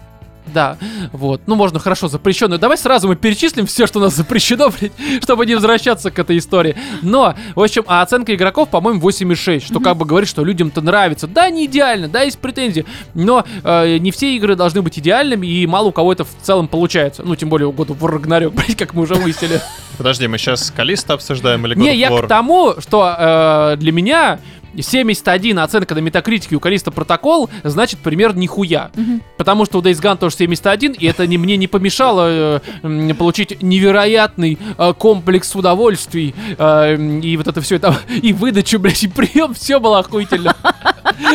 Да, вот. Ну, можно хорошо запрещенную. Давай сразу мы перечислим все, что у нас запрещено, *laughs* блядь, чтобы не возвращаться к этой истории. Но, в общем, а оценка игроков, по-моему, 8,6, что как бы говорит, что людям-то нравится. Да, не идеально, да, есть претензии, но э, не все игры должны быть идеальными, и мало у кого это в целом получается. Ну, тем более у года в Рагнарёк, *laughs* блядь, как мы уже выяснили. Подожди, мы сейчас Калиста обсуждаем или Не, я к тому, что э, для меня 71 оценка на метакритике у Калиста протокол значит примерно нихуя. Мгм. Потому что у Days Gone тоже 71, и это не, мне не помешало э, получить невероятный э, комплекс удовольствий. э, и вот это все это, и выдачу, блядь, и прием, все было охуительно.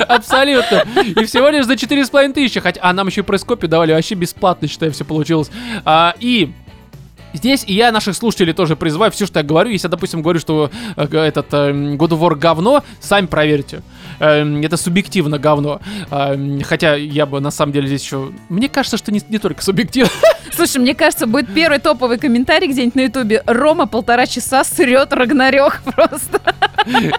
Абсолютно. И всего лишь за 4,5 тысячи. Хотя, а нам еще и пресс-копию давали вообще бесплатно, считаю, все получилось. А, и Здесь и я наших слушателей тоже призываю, все, что я говорю, если я, допустим, говорю, что э, этот э, God of War говно, сами проверьте. Эм, это субъективно говно. Эм, хотя я бы на самом деле здесь еще... Мне кажется, что не, не только субъективно. *laughs* Слушай, мне кажется, будет первый топовый комментарий где-нибудь на ютубе. Рома полтора часа срет Рагнарёк *laughs* просто.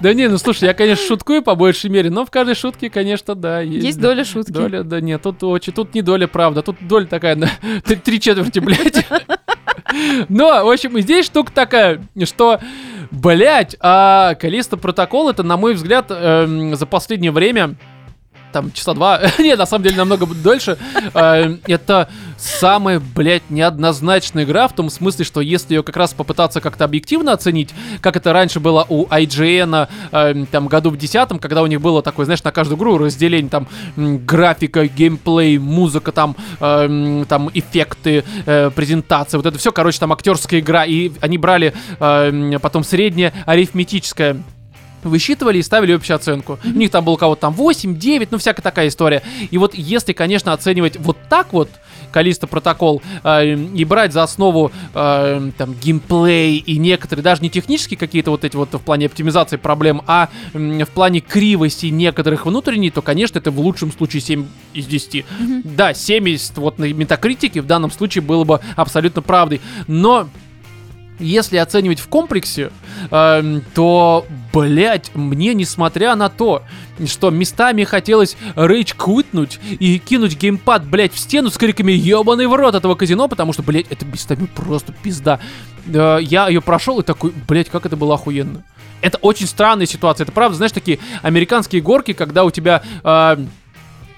Да не, ну слушай, я, конечно, шуткую по большей мере, но в каждой шутке, конечно, да, есть. Есть доля шутки. Доля, да нет, тут очень, тут не доля правда, тут доля такая на *laughs* три четверти, блядь. Но, в общем, здесь штука такая, что, блядь, а Калиста протокол это, на мой взгляд, эм, за последнее время там часа два, *laughs* нет, на самом деле намного дольше, э, это самая, блядь, неоднозначная игра, в том смысле, что если ее как раз попытаться как-то объективно оценить, как это раньше было у IGN, э, там, году в десятом, когда у них было такое, знаешь, на каждую игру разделение, там, графика, геймплей, музыка, там, э, там, эффекты, э, презентация, вот это все, короче, там, актерская игра, и они брали потом среднее арифметическое высчитывали и ставили общую оценку. У них там было кого-то там 8, 9, ну всякая такая история. И вот если, конечно, оценивать вот так вот, Калиста протокол э, и брать за основу э, там геймплей и некоторые даже не технические какие-то вот эти вот в плане оптимизации проблем, а м, в плане кривости некоторых внутренних, то, конечно, это в лучшем случае 7 из 10. Да, 70 вот на метакритике в данном случае было бы абсолютно правдой. Но если оценивать в комплексе, эм, то, блять, мне, несмотря на то, что местами хотелось рейдж квитнуть и кинуть геймпад, блять, в стену с криками «Ебаный в рот этого казино», потому что, блять, это местами просто пизда. Э, я ее прошел и такой, блять, как это было охуенно. Это очень странная ситуация. Это правда, знаешь, такие американские горки, когда у тебя... э,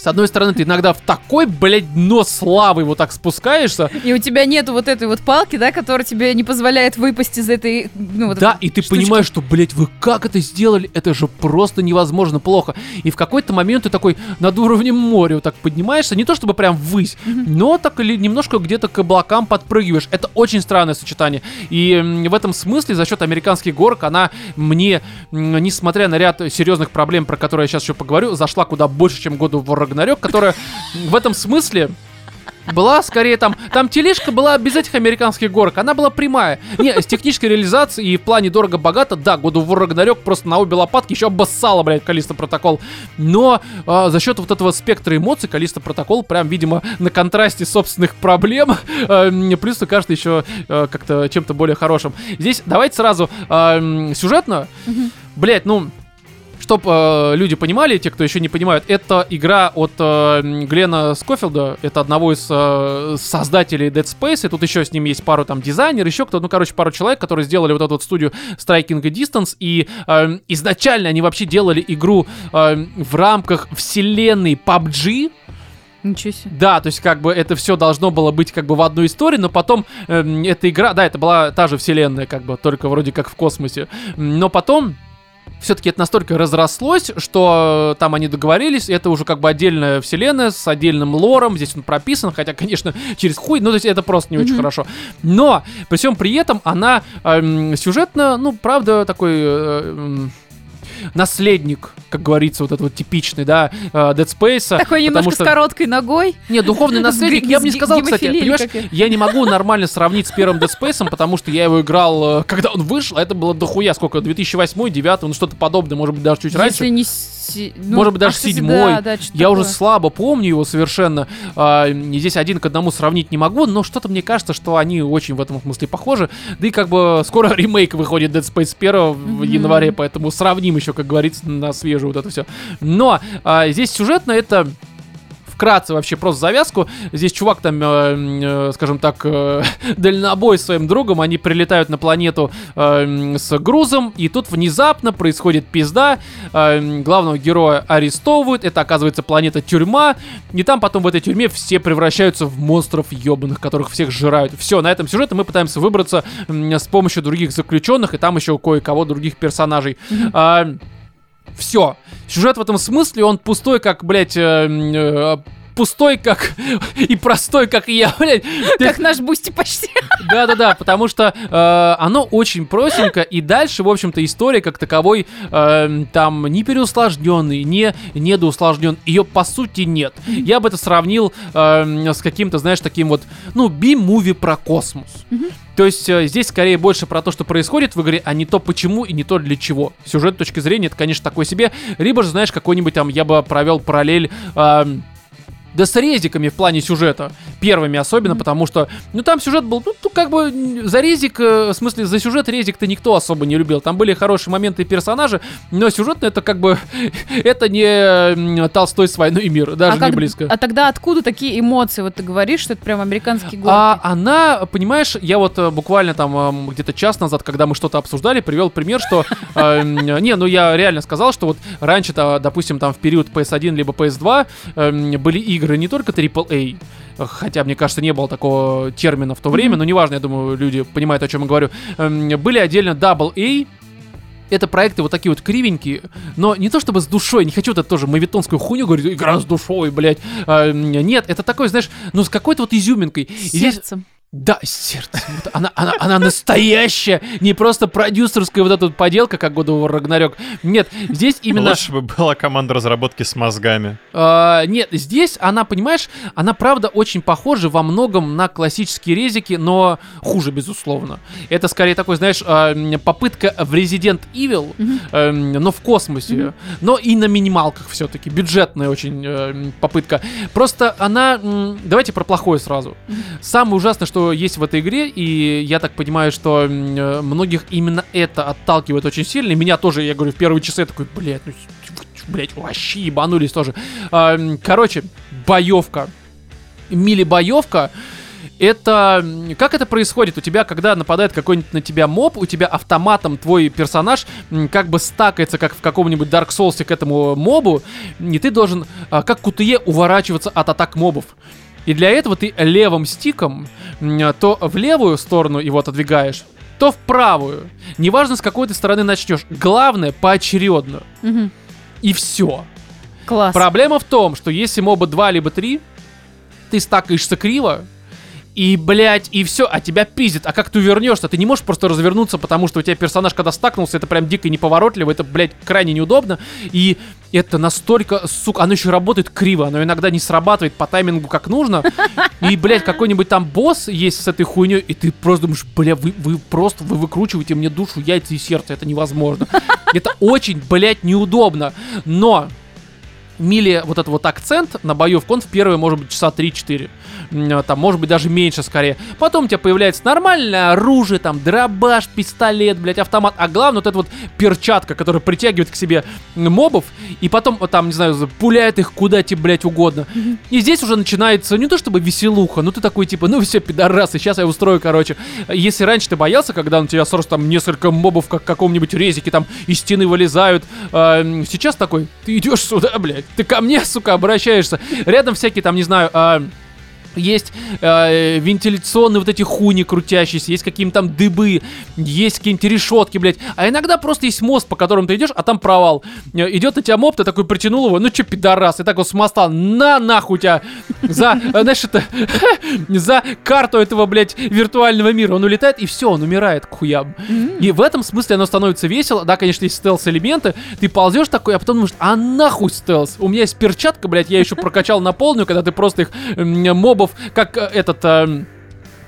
с одной стороны, ты иногда в такой, блядь, дно славы вот так спускаешься, И у тебя нету вот этой вот палки, да, которая тебе не позволяет выпасть из этой, ну, вот Да, и ты штучки. понимаешь, что, блядь, вы как это сделали? Это же просто невозможно плохо. И в какой-то момент ты такой над уровнем моря вот так поднимаешься, не то чтобы прям ввысь, но так или немножко где-то к облакам подпрыгиваешь. Это очень странное сочетание. И в этом смысле за счет американских горок она мне, несмотря на ряд серьезных проблем, про которые я сейчас еще поговорю, зашла куда больше, чем году в Рагнарёк, которая в этом смысле была скорее там, там тележка была без этих американских горок, она была прямая. Не, с технической реализацией и в плане дорого-богато, да, году в Рагнарёк просто на обе лопатки еще обоссала, блядь, Калиста Протокол. Но а, за счет вот этого спектра эмоций Калиста Протокол прям, видимо, на контрасте собственных проблем, м, плюс кажется еще а, как-то чем-то более хорошим. Здесь давайте сразу м, сюжетно, блять, ну, Чтоб э, люди понимали, те, кто еще не понимают, это игра от э, Глена Скофилда, это одного из э, создателей Dead Space, и тут еще с ним есть пару там дизайнер, еще кто, ну, короче, пару человек, которые сделали вот эту вот студию Striking Distance, и э, изначально они вообще делали игру э, в рамках вселенной PUBG, Ничего себе. да, то есть как бы это все должно было быть как бы в одной истории, но потом эм, эта игра, да, это была та же вселенная, как бы, только вроде как в космосе. Но потом все-таки это настолько разрослось, что э, там они договорились, и это уже как бы отдельная вселенная с отдельным лором, здесь он прописан, хотя, конечно, *laughs* через хуй, ну, то есть это просто не очень хорошо. Но, при всем при этом, она эм, сюжетно, ну, правда, такой... э, м, наследник, как говорится, вот этот вот типичный, да, э, Dead Space. Такой немножко что- с короткой ногой. не, духовный *laughs* наследник, я бы не сказал, кстати, понимаешь, я не могу нормально сравнить с первым Dead Space, потому что я его играл, э, когда он вышел, а это было дохуя, сколько, 2008, 2009, ну что-то подобное, может быть, даже чуть раньше. Если не... си- ну, Может быть, даже а, кстати, седьмой. да, да, Я уже такое. слабо помню его совершенно. а, здесь один к одному сравнить не могу, но что-то мне кажется, что они очень в этом смысле похожи. Да и как бы скоро *laughs* ремейк выходит Dead Space 1 в Мгм. январе, поэтому сравним еще, как говорится, на свежую вот это все. Но а, здесь сюжетно это вкратце вообще просто завязку. Здесь чувак там, э, э, скажем так, э, *laughs* дальнобой с своим другом, они прилетают на планету э, с грузом, и тут внезапно происходит пизда. Э, главного героя арестовывают, это оказывается планета тюрьма, и там потом в этой тюрьме все превращаются в монстров ебаных, которые всех сжирают. Все, на этом сюжете мы пытаемся выбраться м, с помощью других заключенных, и там еще кое-кого других персонажей. А, все. Сюжет в этом смысле, он пустой, как, блядь, э, э, пустой, как *laughs* и простой, как и я, *laughs* блядь. Как наш Boosty почти. *laughs* Да-да-да, потому что э, оно очень простенько, и дальше, в общем-то, история как таковой э, там не переусложненный, не недоусложнен, ее по сути нет. Я бы это сравнил э, с каким-то, знаешь, таким вот, ну, би-муви про космос. То есть э, здесь скорее больше про то, что происходит в игре, а не то почему и не то для чего. С сюжетной точки зрения это, конечно, такое себе. Либо же, знаешь, какой-нибудь там, я бы провел параллель... э, да с резиками в плане сюжета. Первыми особенно, потому что, ну, там сюжет был, ну, ну, как бы, за резик, э, в смысле, за сюжет резик-то никто особо не любил. Там были хорошие моменты и персонажи, но сюжетно это как бы, *laughs* это не Толстой с «Войной и мир», даже а, не как- близко. а тогда откуда такие эмоции? Вот ты говоришь, что это прям американские горки. А она, понимаешь, я вот э, буквально там эм, где-то час назад, когда мы что-то обсуждали, привел пример, что... *laughs* Не, ну я реально сказал, что вот раньше-то, допустим, там в период PS1 либо PS2 эм, были игры не только AAA, хотя, мне кажется, не было такого термина в то время, но неважно, я думаю, люди понимают, о чем я говорю. Эм, Были отдельно AA, это проекты вот такие вот кривенькие, но не то чтобы с душой, не хочу вот это тоже мавитонскую хуйню говорить, игра с душой, блядь. А, нет, это такой, знаешь, ну с какой-то вот изюминкой. И здесь Сердцем. Да, сердце. Вот она, она, она настоящая, не просто продюсерская вот эта вот поделка, как War Ragnarok. Нет, здесь именно... Лучше бы была команда разработки с мозгами. А, нет, здесь она, понимаешь, она правда очень похожа во многом на классические резики, но хуже, безусловно. Это скорее такой, знаешь, а, попытка в Resident Evil, эм, но в космосе, но и на минималках все-таки. Бюджетная очень э, попытка. Просто она... Давайте про плохое сразу. Самое ужасное, что есть в этой игре, и я так понимаю, что э, многих именно это отталкивает очень сильно. И меня тоже, я говорю, в первые часы я такой, блядь, ну, блядь, вообще ебанулись тоже. Короче, боевка. Мили-боевка. Это... Как это происходит? У тебя, когда нападает какой-нибудь на тебя моб, у тебя автоматом твой персонаж как бы стакается, как в каком-нибудь Dark Souls к этому мобу, и ты должен, а, как кутые, уворачиваться от атак мобов. И для этого ты левым стиком то в левую сторону его отодвигаешь, то в правую. Неважно, с какой ты стороны начнешь. Главное, поочередно. Мгм. И все. Класс. Проблема в том, что если моба 2 либо 3, ты стакаешься криво, и, блядь, и все, а тебя пиздит. А как ты вернешься? Ты не можешь просто развернуться, потому что у тебя персонаж, когда стакнулся, это прям дико неповоротливо, это, блядь, крайне неудобно. И это настолько, сука, оно еще работает криво, оно иногда не срабатывает по таймингу как нужно. И, блядь, какой-нибудь там босс есть с этой хуйней, и ты просто думаешь, бля, вы, вы просто, вы выкручиваете мне душу, яйца и сердце, это невозможно. Это очень, блядь, неудобно. Но Мили вот этот вот акцент на боевку, он в первые, может быть, часа 3-4. М, Там, может быть, даже меньше скорее. Потом у тебя появляется нормальное оружие, там, дробаш, пистолет, блядь, автомат. А главное, вот эта вот перчатка, которая притягивает к себе мобов, и потом, вот там, не знаю, пуляет их куда тебе, блядь, угодно. И здесь уже начинается не то чтобы веселуха, но ты такой, типа, ну все, пидорасы, сейчас я устрою, короче. Если раньше ты боялся, когда у тебя сразу там несколько мобов, как в каком-нибудь резике, там из стены вылезают, м, сейчас такой, ты идешь сюда, блядь, ты ко мне, сука, обращаешься. Рядом всякие там, не знаю, а, есть э, вентиляционные вот эти хуни крутящиеся, есть какие-то там дыбы, есть какие-нибудь решетки, блядь. А иногда просто есть мост, по которому ты идешь, а там провал. Э, Идет на тебя моб, ты такой притянул его, ну че, пидорас, и так вот с моста, на нахуй тебя за, э, знаешь, это, *laughs* за карту этого, блядь, виртуального мира. Он улетает, и все, он умирает к хуям. И в этом смысле оно становится весело. Да, конечно, есть стелс-элементы. Ты ползешь такой, а потом думаешь, а нахуй стелс? У меня есть перчатка, блядь, я еще прокачал на полную, когда ты просто их м, мобов, как э, этот... эм,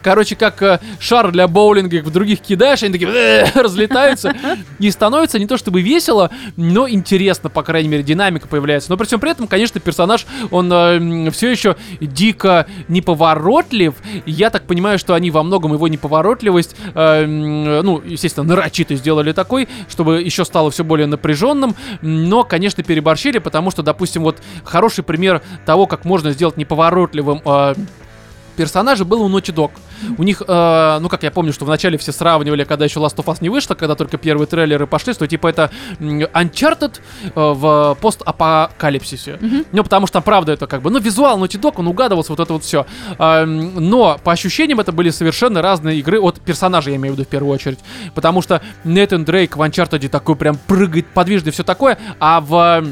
Короче, как э, шар для боулинга, их в других кидаешь, они такие «Э», разлетаются. И становится не то чтобы весело, но интересно, по крайней мере, динамика появляется. Но при всем при этом, конечно, персонаж, он все еще дико неповоротлив. Я так понимаю, что они во многом его неповоротливость, э, ну, естественно, нарочито сделали такой, чтобы еще стало все более напряженным. Но, конечно, переборщили, потому что, допустим, вот хороший пример того, как можно сделать неповоротливым э, персонажа был у Naughty Dog. У них, э, ну как я помню, что вначале все сравнивали, когда еще Last of Us не вышло, когда только первые трейлеры пошли, что типа это Uncharted э, в постапокалипсисе. Ну потому что там правда это как бы, ну визуал Naughty Dog, он угадывался, вот это вот все. но по ощущениям это были совершенно разные игры от персонажа, я имею в виду в первую очередь. Потому что Нейтан Дрейк в Uncharted такой прям прыгает подвижный, все такое, а в э,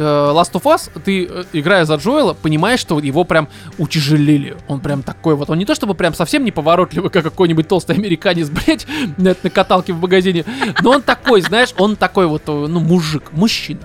Last of Us, ты, э, играя за Джоэла, понимаешь, что его прям утяжелили. Он прям такой вот, он не то чтобы прям совсем неповоротливый, как какой-нибудь толстый американец, *laughs* блядь, на, на каталке в магазине, но он такой, знаешь, он такой вот, э, ну, мужик, мужчина.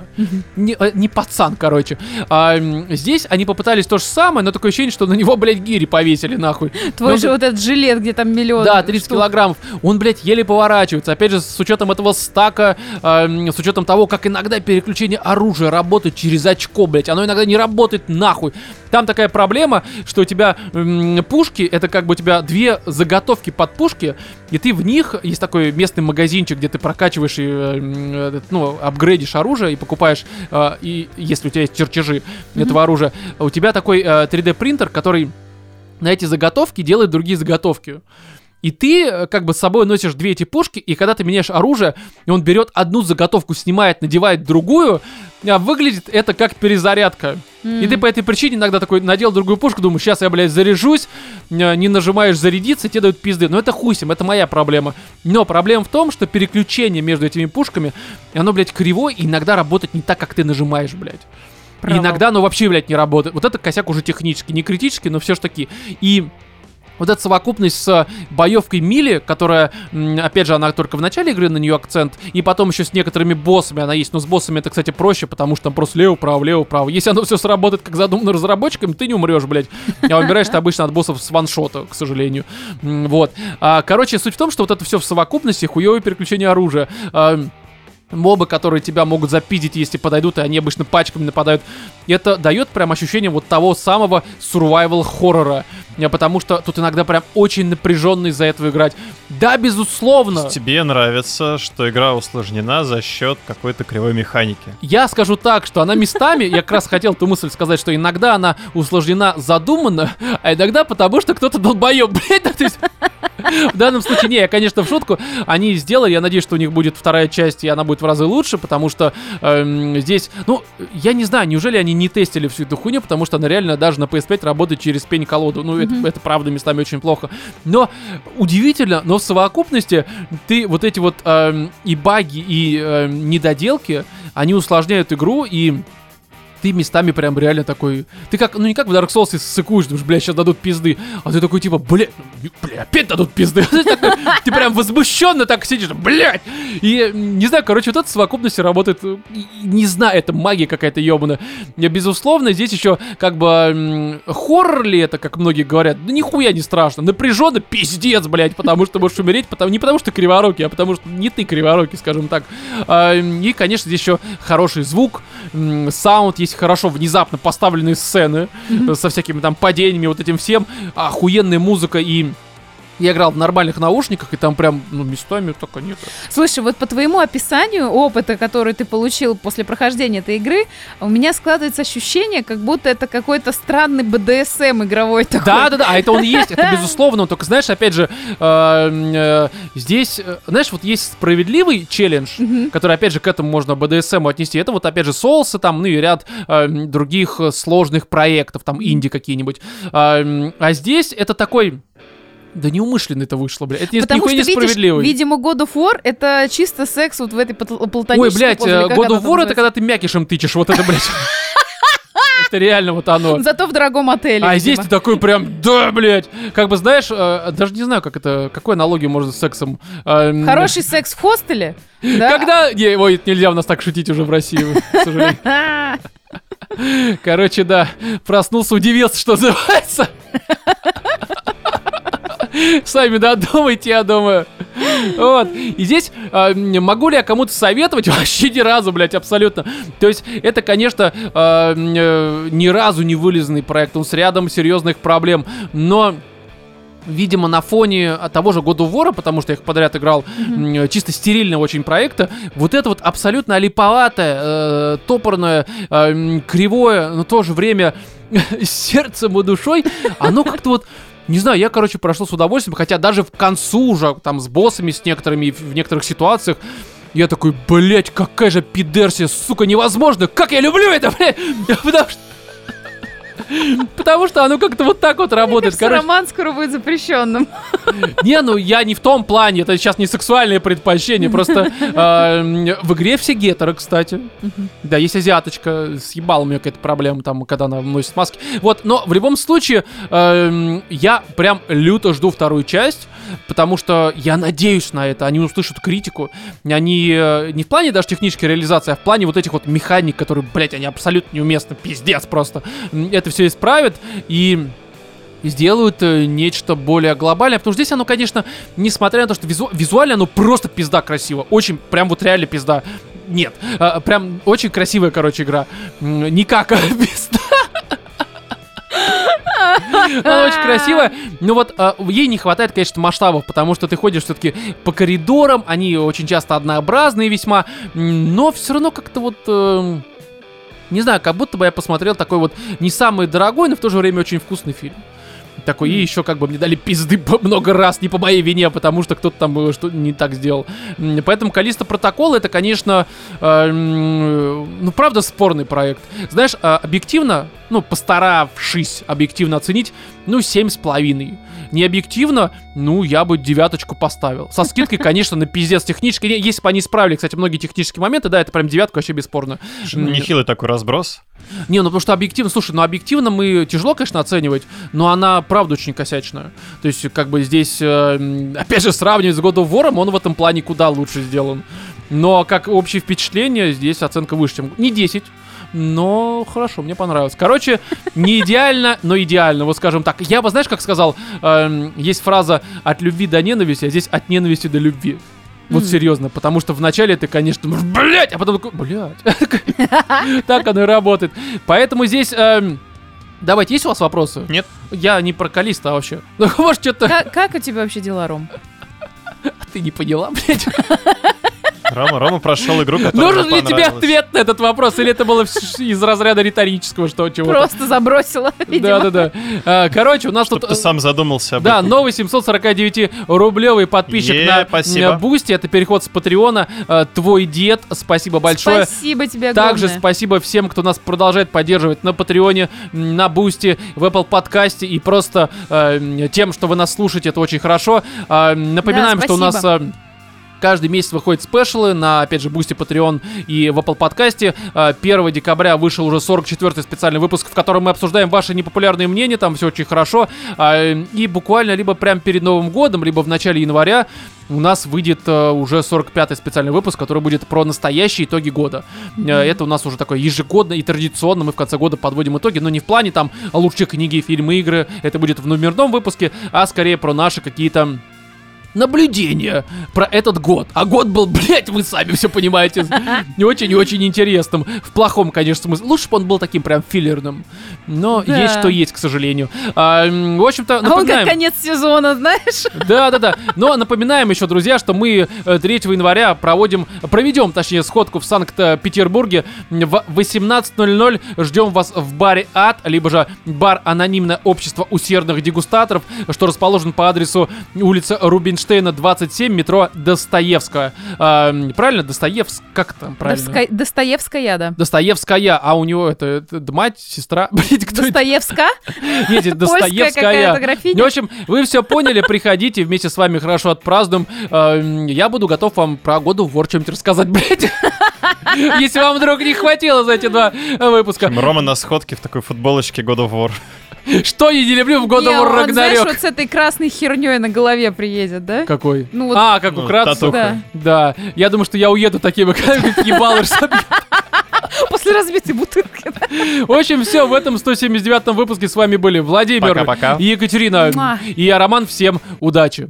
Не, э, не пацан, короче. А, здесь они попытались то же самое, но такое ощущение, что на него, блядь, гири повесили, нахуй. Твой Ну, же вот этот жилет, где там миллион. да, 30 штук. килограммов. Он, блядь, еле поворачивается. Опять же, с учетом этого стака, эм, с учетом того, как иногда переключение оружия работает через очко, блядь. Оно иногда не работает нахуй. Там такая проблема, что у тебя м, пушки, это как бы у тебя две заготовки под пушки, и ты в них, есть такой местный магазинчик, где ты прокачиваешь и, м, этот, ну, апгрейдишь оружие и покупаешь, э, и если у тебя есть чертежи этого оружия, у тебя такой э, 3D принтер, который на эти заготовки делает другие заготовки. И ты э, как бы с собой носишь две эти пушки, и когда ты меняешь оружие, и он берет одну заготовку, снимает, надевает другую, а выглядит это как перезарядка. И ты по этой причине иногда такой надел другую пушку, думаю, сейчас я, блядь, заряжусь, э, не нажимаешь зарядиться, тебе дают пизды. Но это ним, это моя проблема. Но проблема в том, что переключение между этими пушками, оно, блядь, кривое, и иногда работает не так, как ты нажимаешь, блядь. Провал. иногда оно вообще, блядь, не работает. Вот это косяк уже технический, не критический, но все ж таки. И вот эта совокупность с боевкой Мили, которая, опять же, она только в начале игры на нее акцент, и потом еще с некоторыми боссами она есть, но с боссами это, кстати, проще, потому что там просто лево-право, лево-право. Если оно *laughs* все сработает как задумано разработчиками, ты не умрешь, блядь. А умираешь ты обычно от боссов с ваншота, к сожалению. Вот. А, короче, суть в том, что вот это все в совокупности, хуевое переключение оружия. Мобы, которые тебя могут запиздить, если подойдут, и они обычно пачками нападают. Это дает прям ощущение вот того самого survival хоррора. Э, Потому что тут иногда прям очень напряженно из-за этого играть. Да, безусловно. Тебе нравится, что игра усложнена за счет какой-то кривой механики. Я скажу так, что она местами, я как раз хотел ту мысль сказать, что иногда она усложнена задуманно, а иногда потому, что кто-то долбоеб, *laughs* блядь, ну, то есть, В данном случае, не, я, конечно, в шутку. Они сделали, я надеюсь, что у них будет вторая часть, и она будет в разы лучше, потому что эм, здесь, ну, я не знаю, неужели они не тестили всю эту хуйню, потому что она реально даже на PS5 работает через пень-колоду. Ну, это, это правда местами очень плохо. Но удивительно, но в совокупности ты вот эти вот эм, и баги, и эм, недоделки, они усложняют игру, и ты местами прям реально такой... Ты как, ну не как в Dark Souls, если ссыкуешь, думаешь, бля, сейчас дадут пизды. А ты такой, типа, бля, бля, опять дадут пизды. *laughs* Ты прям возмущенно так сидишь, блядь. И, не знаю, короче, вот эта совокупность работает, э, не знаю, это магия какая-то ебаная. Безусловно, здесь еще как бы хоррор ли это, как многие говорят, да нихуя не страшно. Напряженно, пиздец, блядь, потому что можешь умереть, потому, не потому что криворукий, а потому что не ты криворукий, скажем так. А, И, конечно, здесь еще хороший звук, саунд, есть хорошо внезапно поставленные сцены э, со всякими там падениями, вот этим всем, охуенная музыка и я играл в нормальных наушниках, и там прям, ну, местами только нет. Слушай, вот по твоему описанию опыта, который ты получил после прохождения этой игры, у меня складывается ощущение, как будто это какой-то странный БДСМ игровой такой. Да, да, да, а это он есть, это *laughs* безусловно. Только знаешь, опять же, э, э, здесь, э, знаешь, вот есть справедливый челлендж, который, опять же, к этому можно БДСМ отнести. Это вот, опять же, соусы там, ну и ряд э, других э, сложных проектов, там, инди какие-нибудь. А, а здесь это такой... Да неумышленно это вышло, бля. Это Потому что, не видишь, справедливый. видимо, God of War это чисто секс вот в этой пл- Ой, платонической блядь, позе, э, God of War это когда ты мякишем тычешь, вот это, блядь. *laughs* Это реально вот оно. Зато в дорогом отеле. А видимо. здесь ты такой прям, да, блядь. Как бы знаешь, э, даже не знаю, как это, какой аналогию можно с сексом. э, Хороший секс в хостеле? *laughs* Да? Когда... Не, ой, нельзя у нас так шутить уже в России, к сожалению. *laughs* Короче, да, проснулся, удивился, что называется. Сами додумайте, я думаю. Вот. И здесь э, могу ли я кому-то советовать? *laughs* Вообще ни разу, блядь, абсолютно. То есть это, конечно, э, э, ни разу не вылезанный проект. Он с рядом серьезных проблем. Но видимо, на фоне того же of War, потому что я их подряд играл, м, чисто стерильного очень проекта, вот это вот абсолютно олиповатое, э, топорное, э, кривое, но в то же время *laughs* сердцем и душой, оно как-то вот не знаю, я, короче, прошел с удовольствием, хотя даже в концу уже, там, с боссами, с некоторыми, в некоторых ситуациях, я такой, блять, какая же пидерсия, сука, невозможно, как я люблю это, *laughs* блядь, потому что... Потому что оно как-то вот так вот работает. кажется, Короче, роман скоро будет запрещенным. не, ну я не в том плане, это сейчас не сексуальное предпочтение, просто э, в игре все гетеры, кстати. Да, есть азиаточка, съебала у нее какая-то проблема там, когда она носит маски. Вот, но в любом случае, эм, я прям люто жду вторую часть, потому что я надеюсь на это, они услышат критику, они э, не в плане даже технической реализации, а в плане вот этих вот механик, которые, блядь, они абсолютно неуместны, пиздец просто. Это все исправят, и сделают э, нечто более глобальное, потому что здесь оно, конечно, несмотря на то, что визу- визуально оно просто пизда красиво, очень, прям вот реально пизда. Нет, а, прям очень красивая, короче, игра. М, Не как а, пизда. Она очень красивая, но вот а, ей не хватает, конечно, масштабов, потому что ты ходишь все-таки по коридорам, они очень часто однообразные весьма, но все равно как-то вот... эм, не знаю, как будто бы я посмотрел такой вот не самый дорогой, но в то же время очень вкусный фильм. Такой, и еще как бы мне дали пизды *laughs* много раз, не по моей вине, потому что кто-то там э, что не так сделал. Поэтому Калиста Протокол это, конечно, э, м, ну правда спорный проект. Знаешь, а, объективно, ну постаравшись объективно оценить, ну семь с половиной. Не объективно, ну я бы девяточку поставил. Со скидкой, конечно, на пиздец технически. Если бы они исправили, кстати, многие технические моменты, да, это прям девятка вообще бесспорно. М, Нехилый такой разброс. не, ну потому что объективно, слушай, ну объективно мы тяжело, конечно, оценивать, но она, правда, очень косячная. То есть, как бы здесь, э, опять же, сравнивать с God of War, он в этом плане куда лучше сделан. Но как общее впечатление, здесь оценка выше, чем... Не 10, но хорошо, мне понравилось. Короче, не идеально, но идеально, вот скажем так. Я бы, знаешь, как сказал, эм, есть фраза «от любви до ненависти», а здесь «от ненависти до любви». Вот Мгм. серьезно, потому что вначале ты, конечно, блять, а потом такой, блять. *laughs* Так оно и работает. Поэтому здесь... эм, Давайте, есть у вас вопросы? Нет. Я не про Калиста вообще. Ну, *laughs* может, что-то Как, как у тебя вообще дела, Ром? ты не поняла, блядь. *laughs* Рома, Рома прошел игру, которая Нужен ли тебе ответ на этот вопрос, или это было из разряда риторического, что чего Просто забросила. *laughs* Да-да-да. А, Короче, у нас Чтоб тут... ты сам задумался об Да, этом. новый 749-рублевый подписчик Е, на спасибо. Boosty. Это переход с Патреона. Э, Твой дед. Спасибо большое. Спасибо тебе огромное. Также спасибо всем, кто нас продолжает поддерживать на Патреоне, на Boosty, в Apple подкасте и просто э, м, тем, что вы нас слушаете, это очень хорошо. А, Напоминаем, Да, что у нас спасибо. э, Каждый месяц выходят special ы на, опять же, Boosty, Patreon и в Apple подкасте. Э, 1 декабря вышел уже 44-й специальный выпуск, в котором мы обсуждаем ваши непопулярные мнения, там все очень хорошо. А, И буквально либо прям перед Новым годом, либо в начале января у нас выйдет э, уже 45-й специальный выпуск, который будет про настоящие итоги года. Э, Это у нас уже такое ежегодно и традиционно. Мы в конце года подводим итоги, но не в плане там лучшие книги, фильмы, игры. Это будет в номерном выпуске, а скорее про наши какие-то наблюдения про этот год. А год был, *laughs* блядь, вы сами все понимаете, не очень и очень интересным. В плохом, конечно, смысле. Лучше бы он был таким прям филлерным. Но Да. есть что есть, к сожалению. А, в общем-то, А он как напоминаем... конец сезона, знаешь? Да, да, да. Но напоминаем еще, друзья, что мы э, 3 января проводим, проведем, точнее, сходку в Санкт-Петербурге в 18.00. Ждем вас в баре Ад, либо же бар Анонимное общество усердных дегустаторов, что расположен по адресу улица Рубинштейна, 27, метро Достоевская. А, правильно? Достоевск? Как там правильно? Доска- Достоевская, да. Достоевская, а у него это, это мать, сестра, *laughs* блядь, кто это? Достоевска? *laughs* Нет, Польская Достоевская. какая-то Ну, в общем, вы все поняли, приходите, вместе с вами хорошо отпразднуем. Э, Я буду готов вам про году в War что-нибудь рассказать, *laughs* блядь. Если вам вдруг не хватило за эти два выпуска. Рома на сходке в такой футболочке God of War. Что я не люблю в of War он, знаешь, Ragnarok? вот с этой красной херней на голове приедет, да? Какой? Ну вот, А, как Ну, украдться? татуха. да. Да. Я думаю, что я уеду таким, *laughs* как ебало. После разбитой бутылки. В общем, все, в этом 179-м выпуске с вами были Владимир и Екатерина. Муа. И я, Роман. Всем удачи.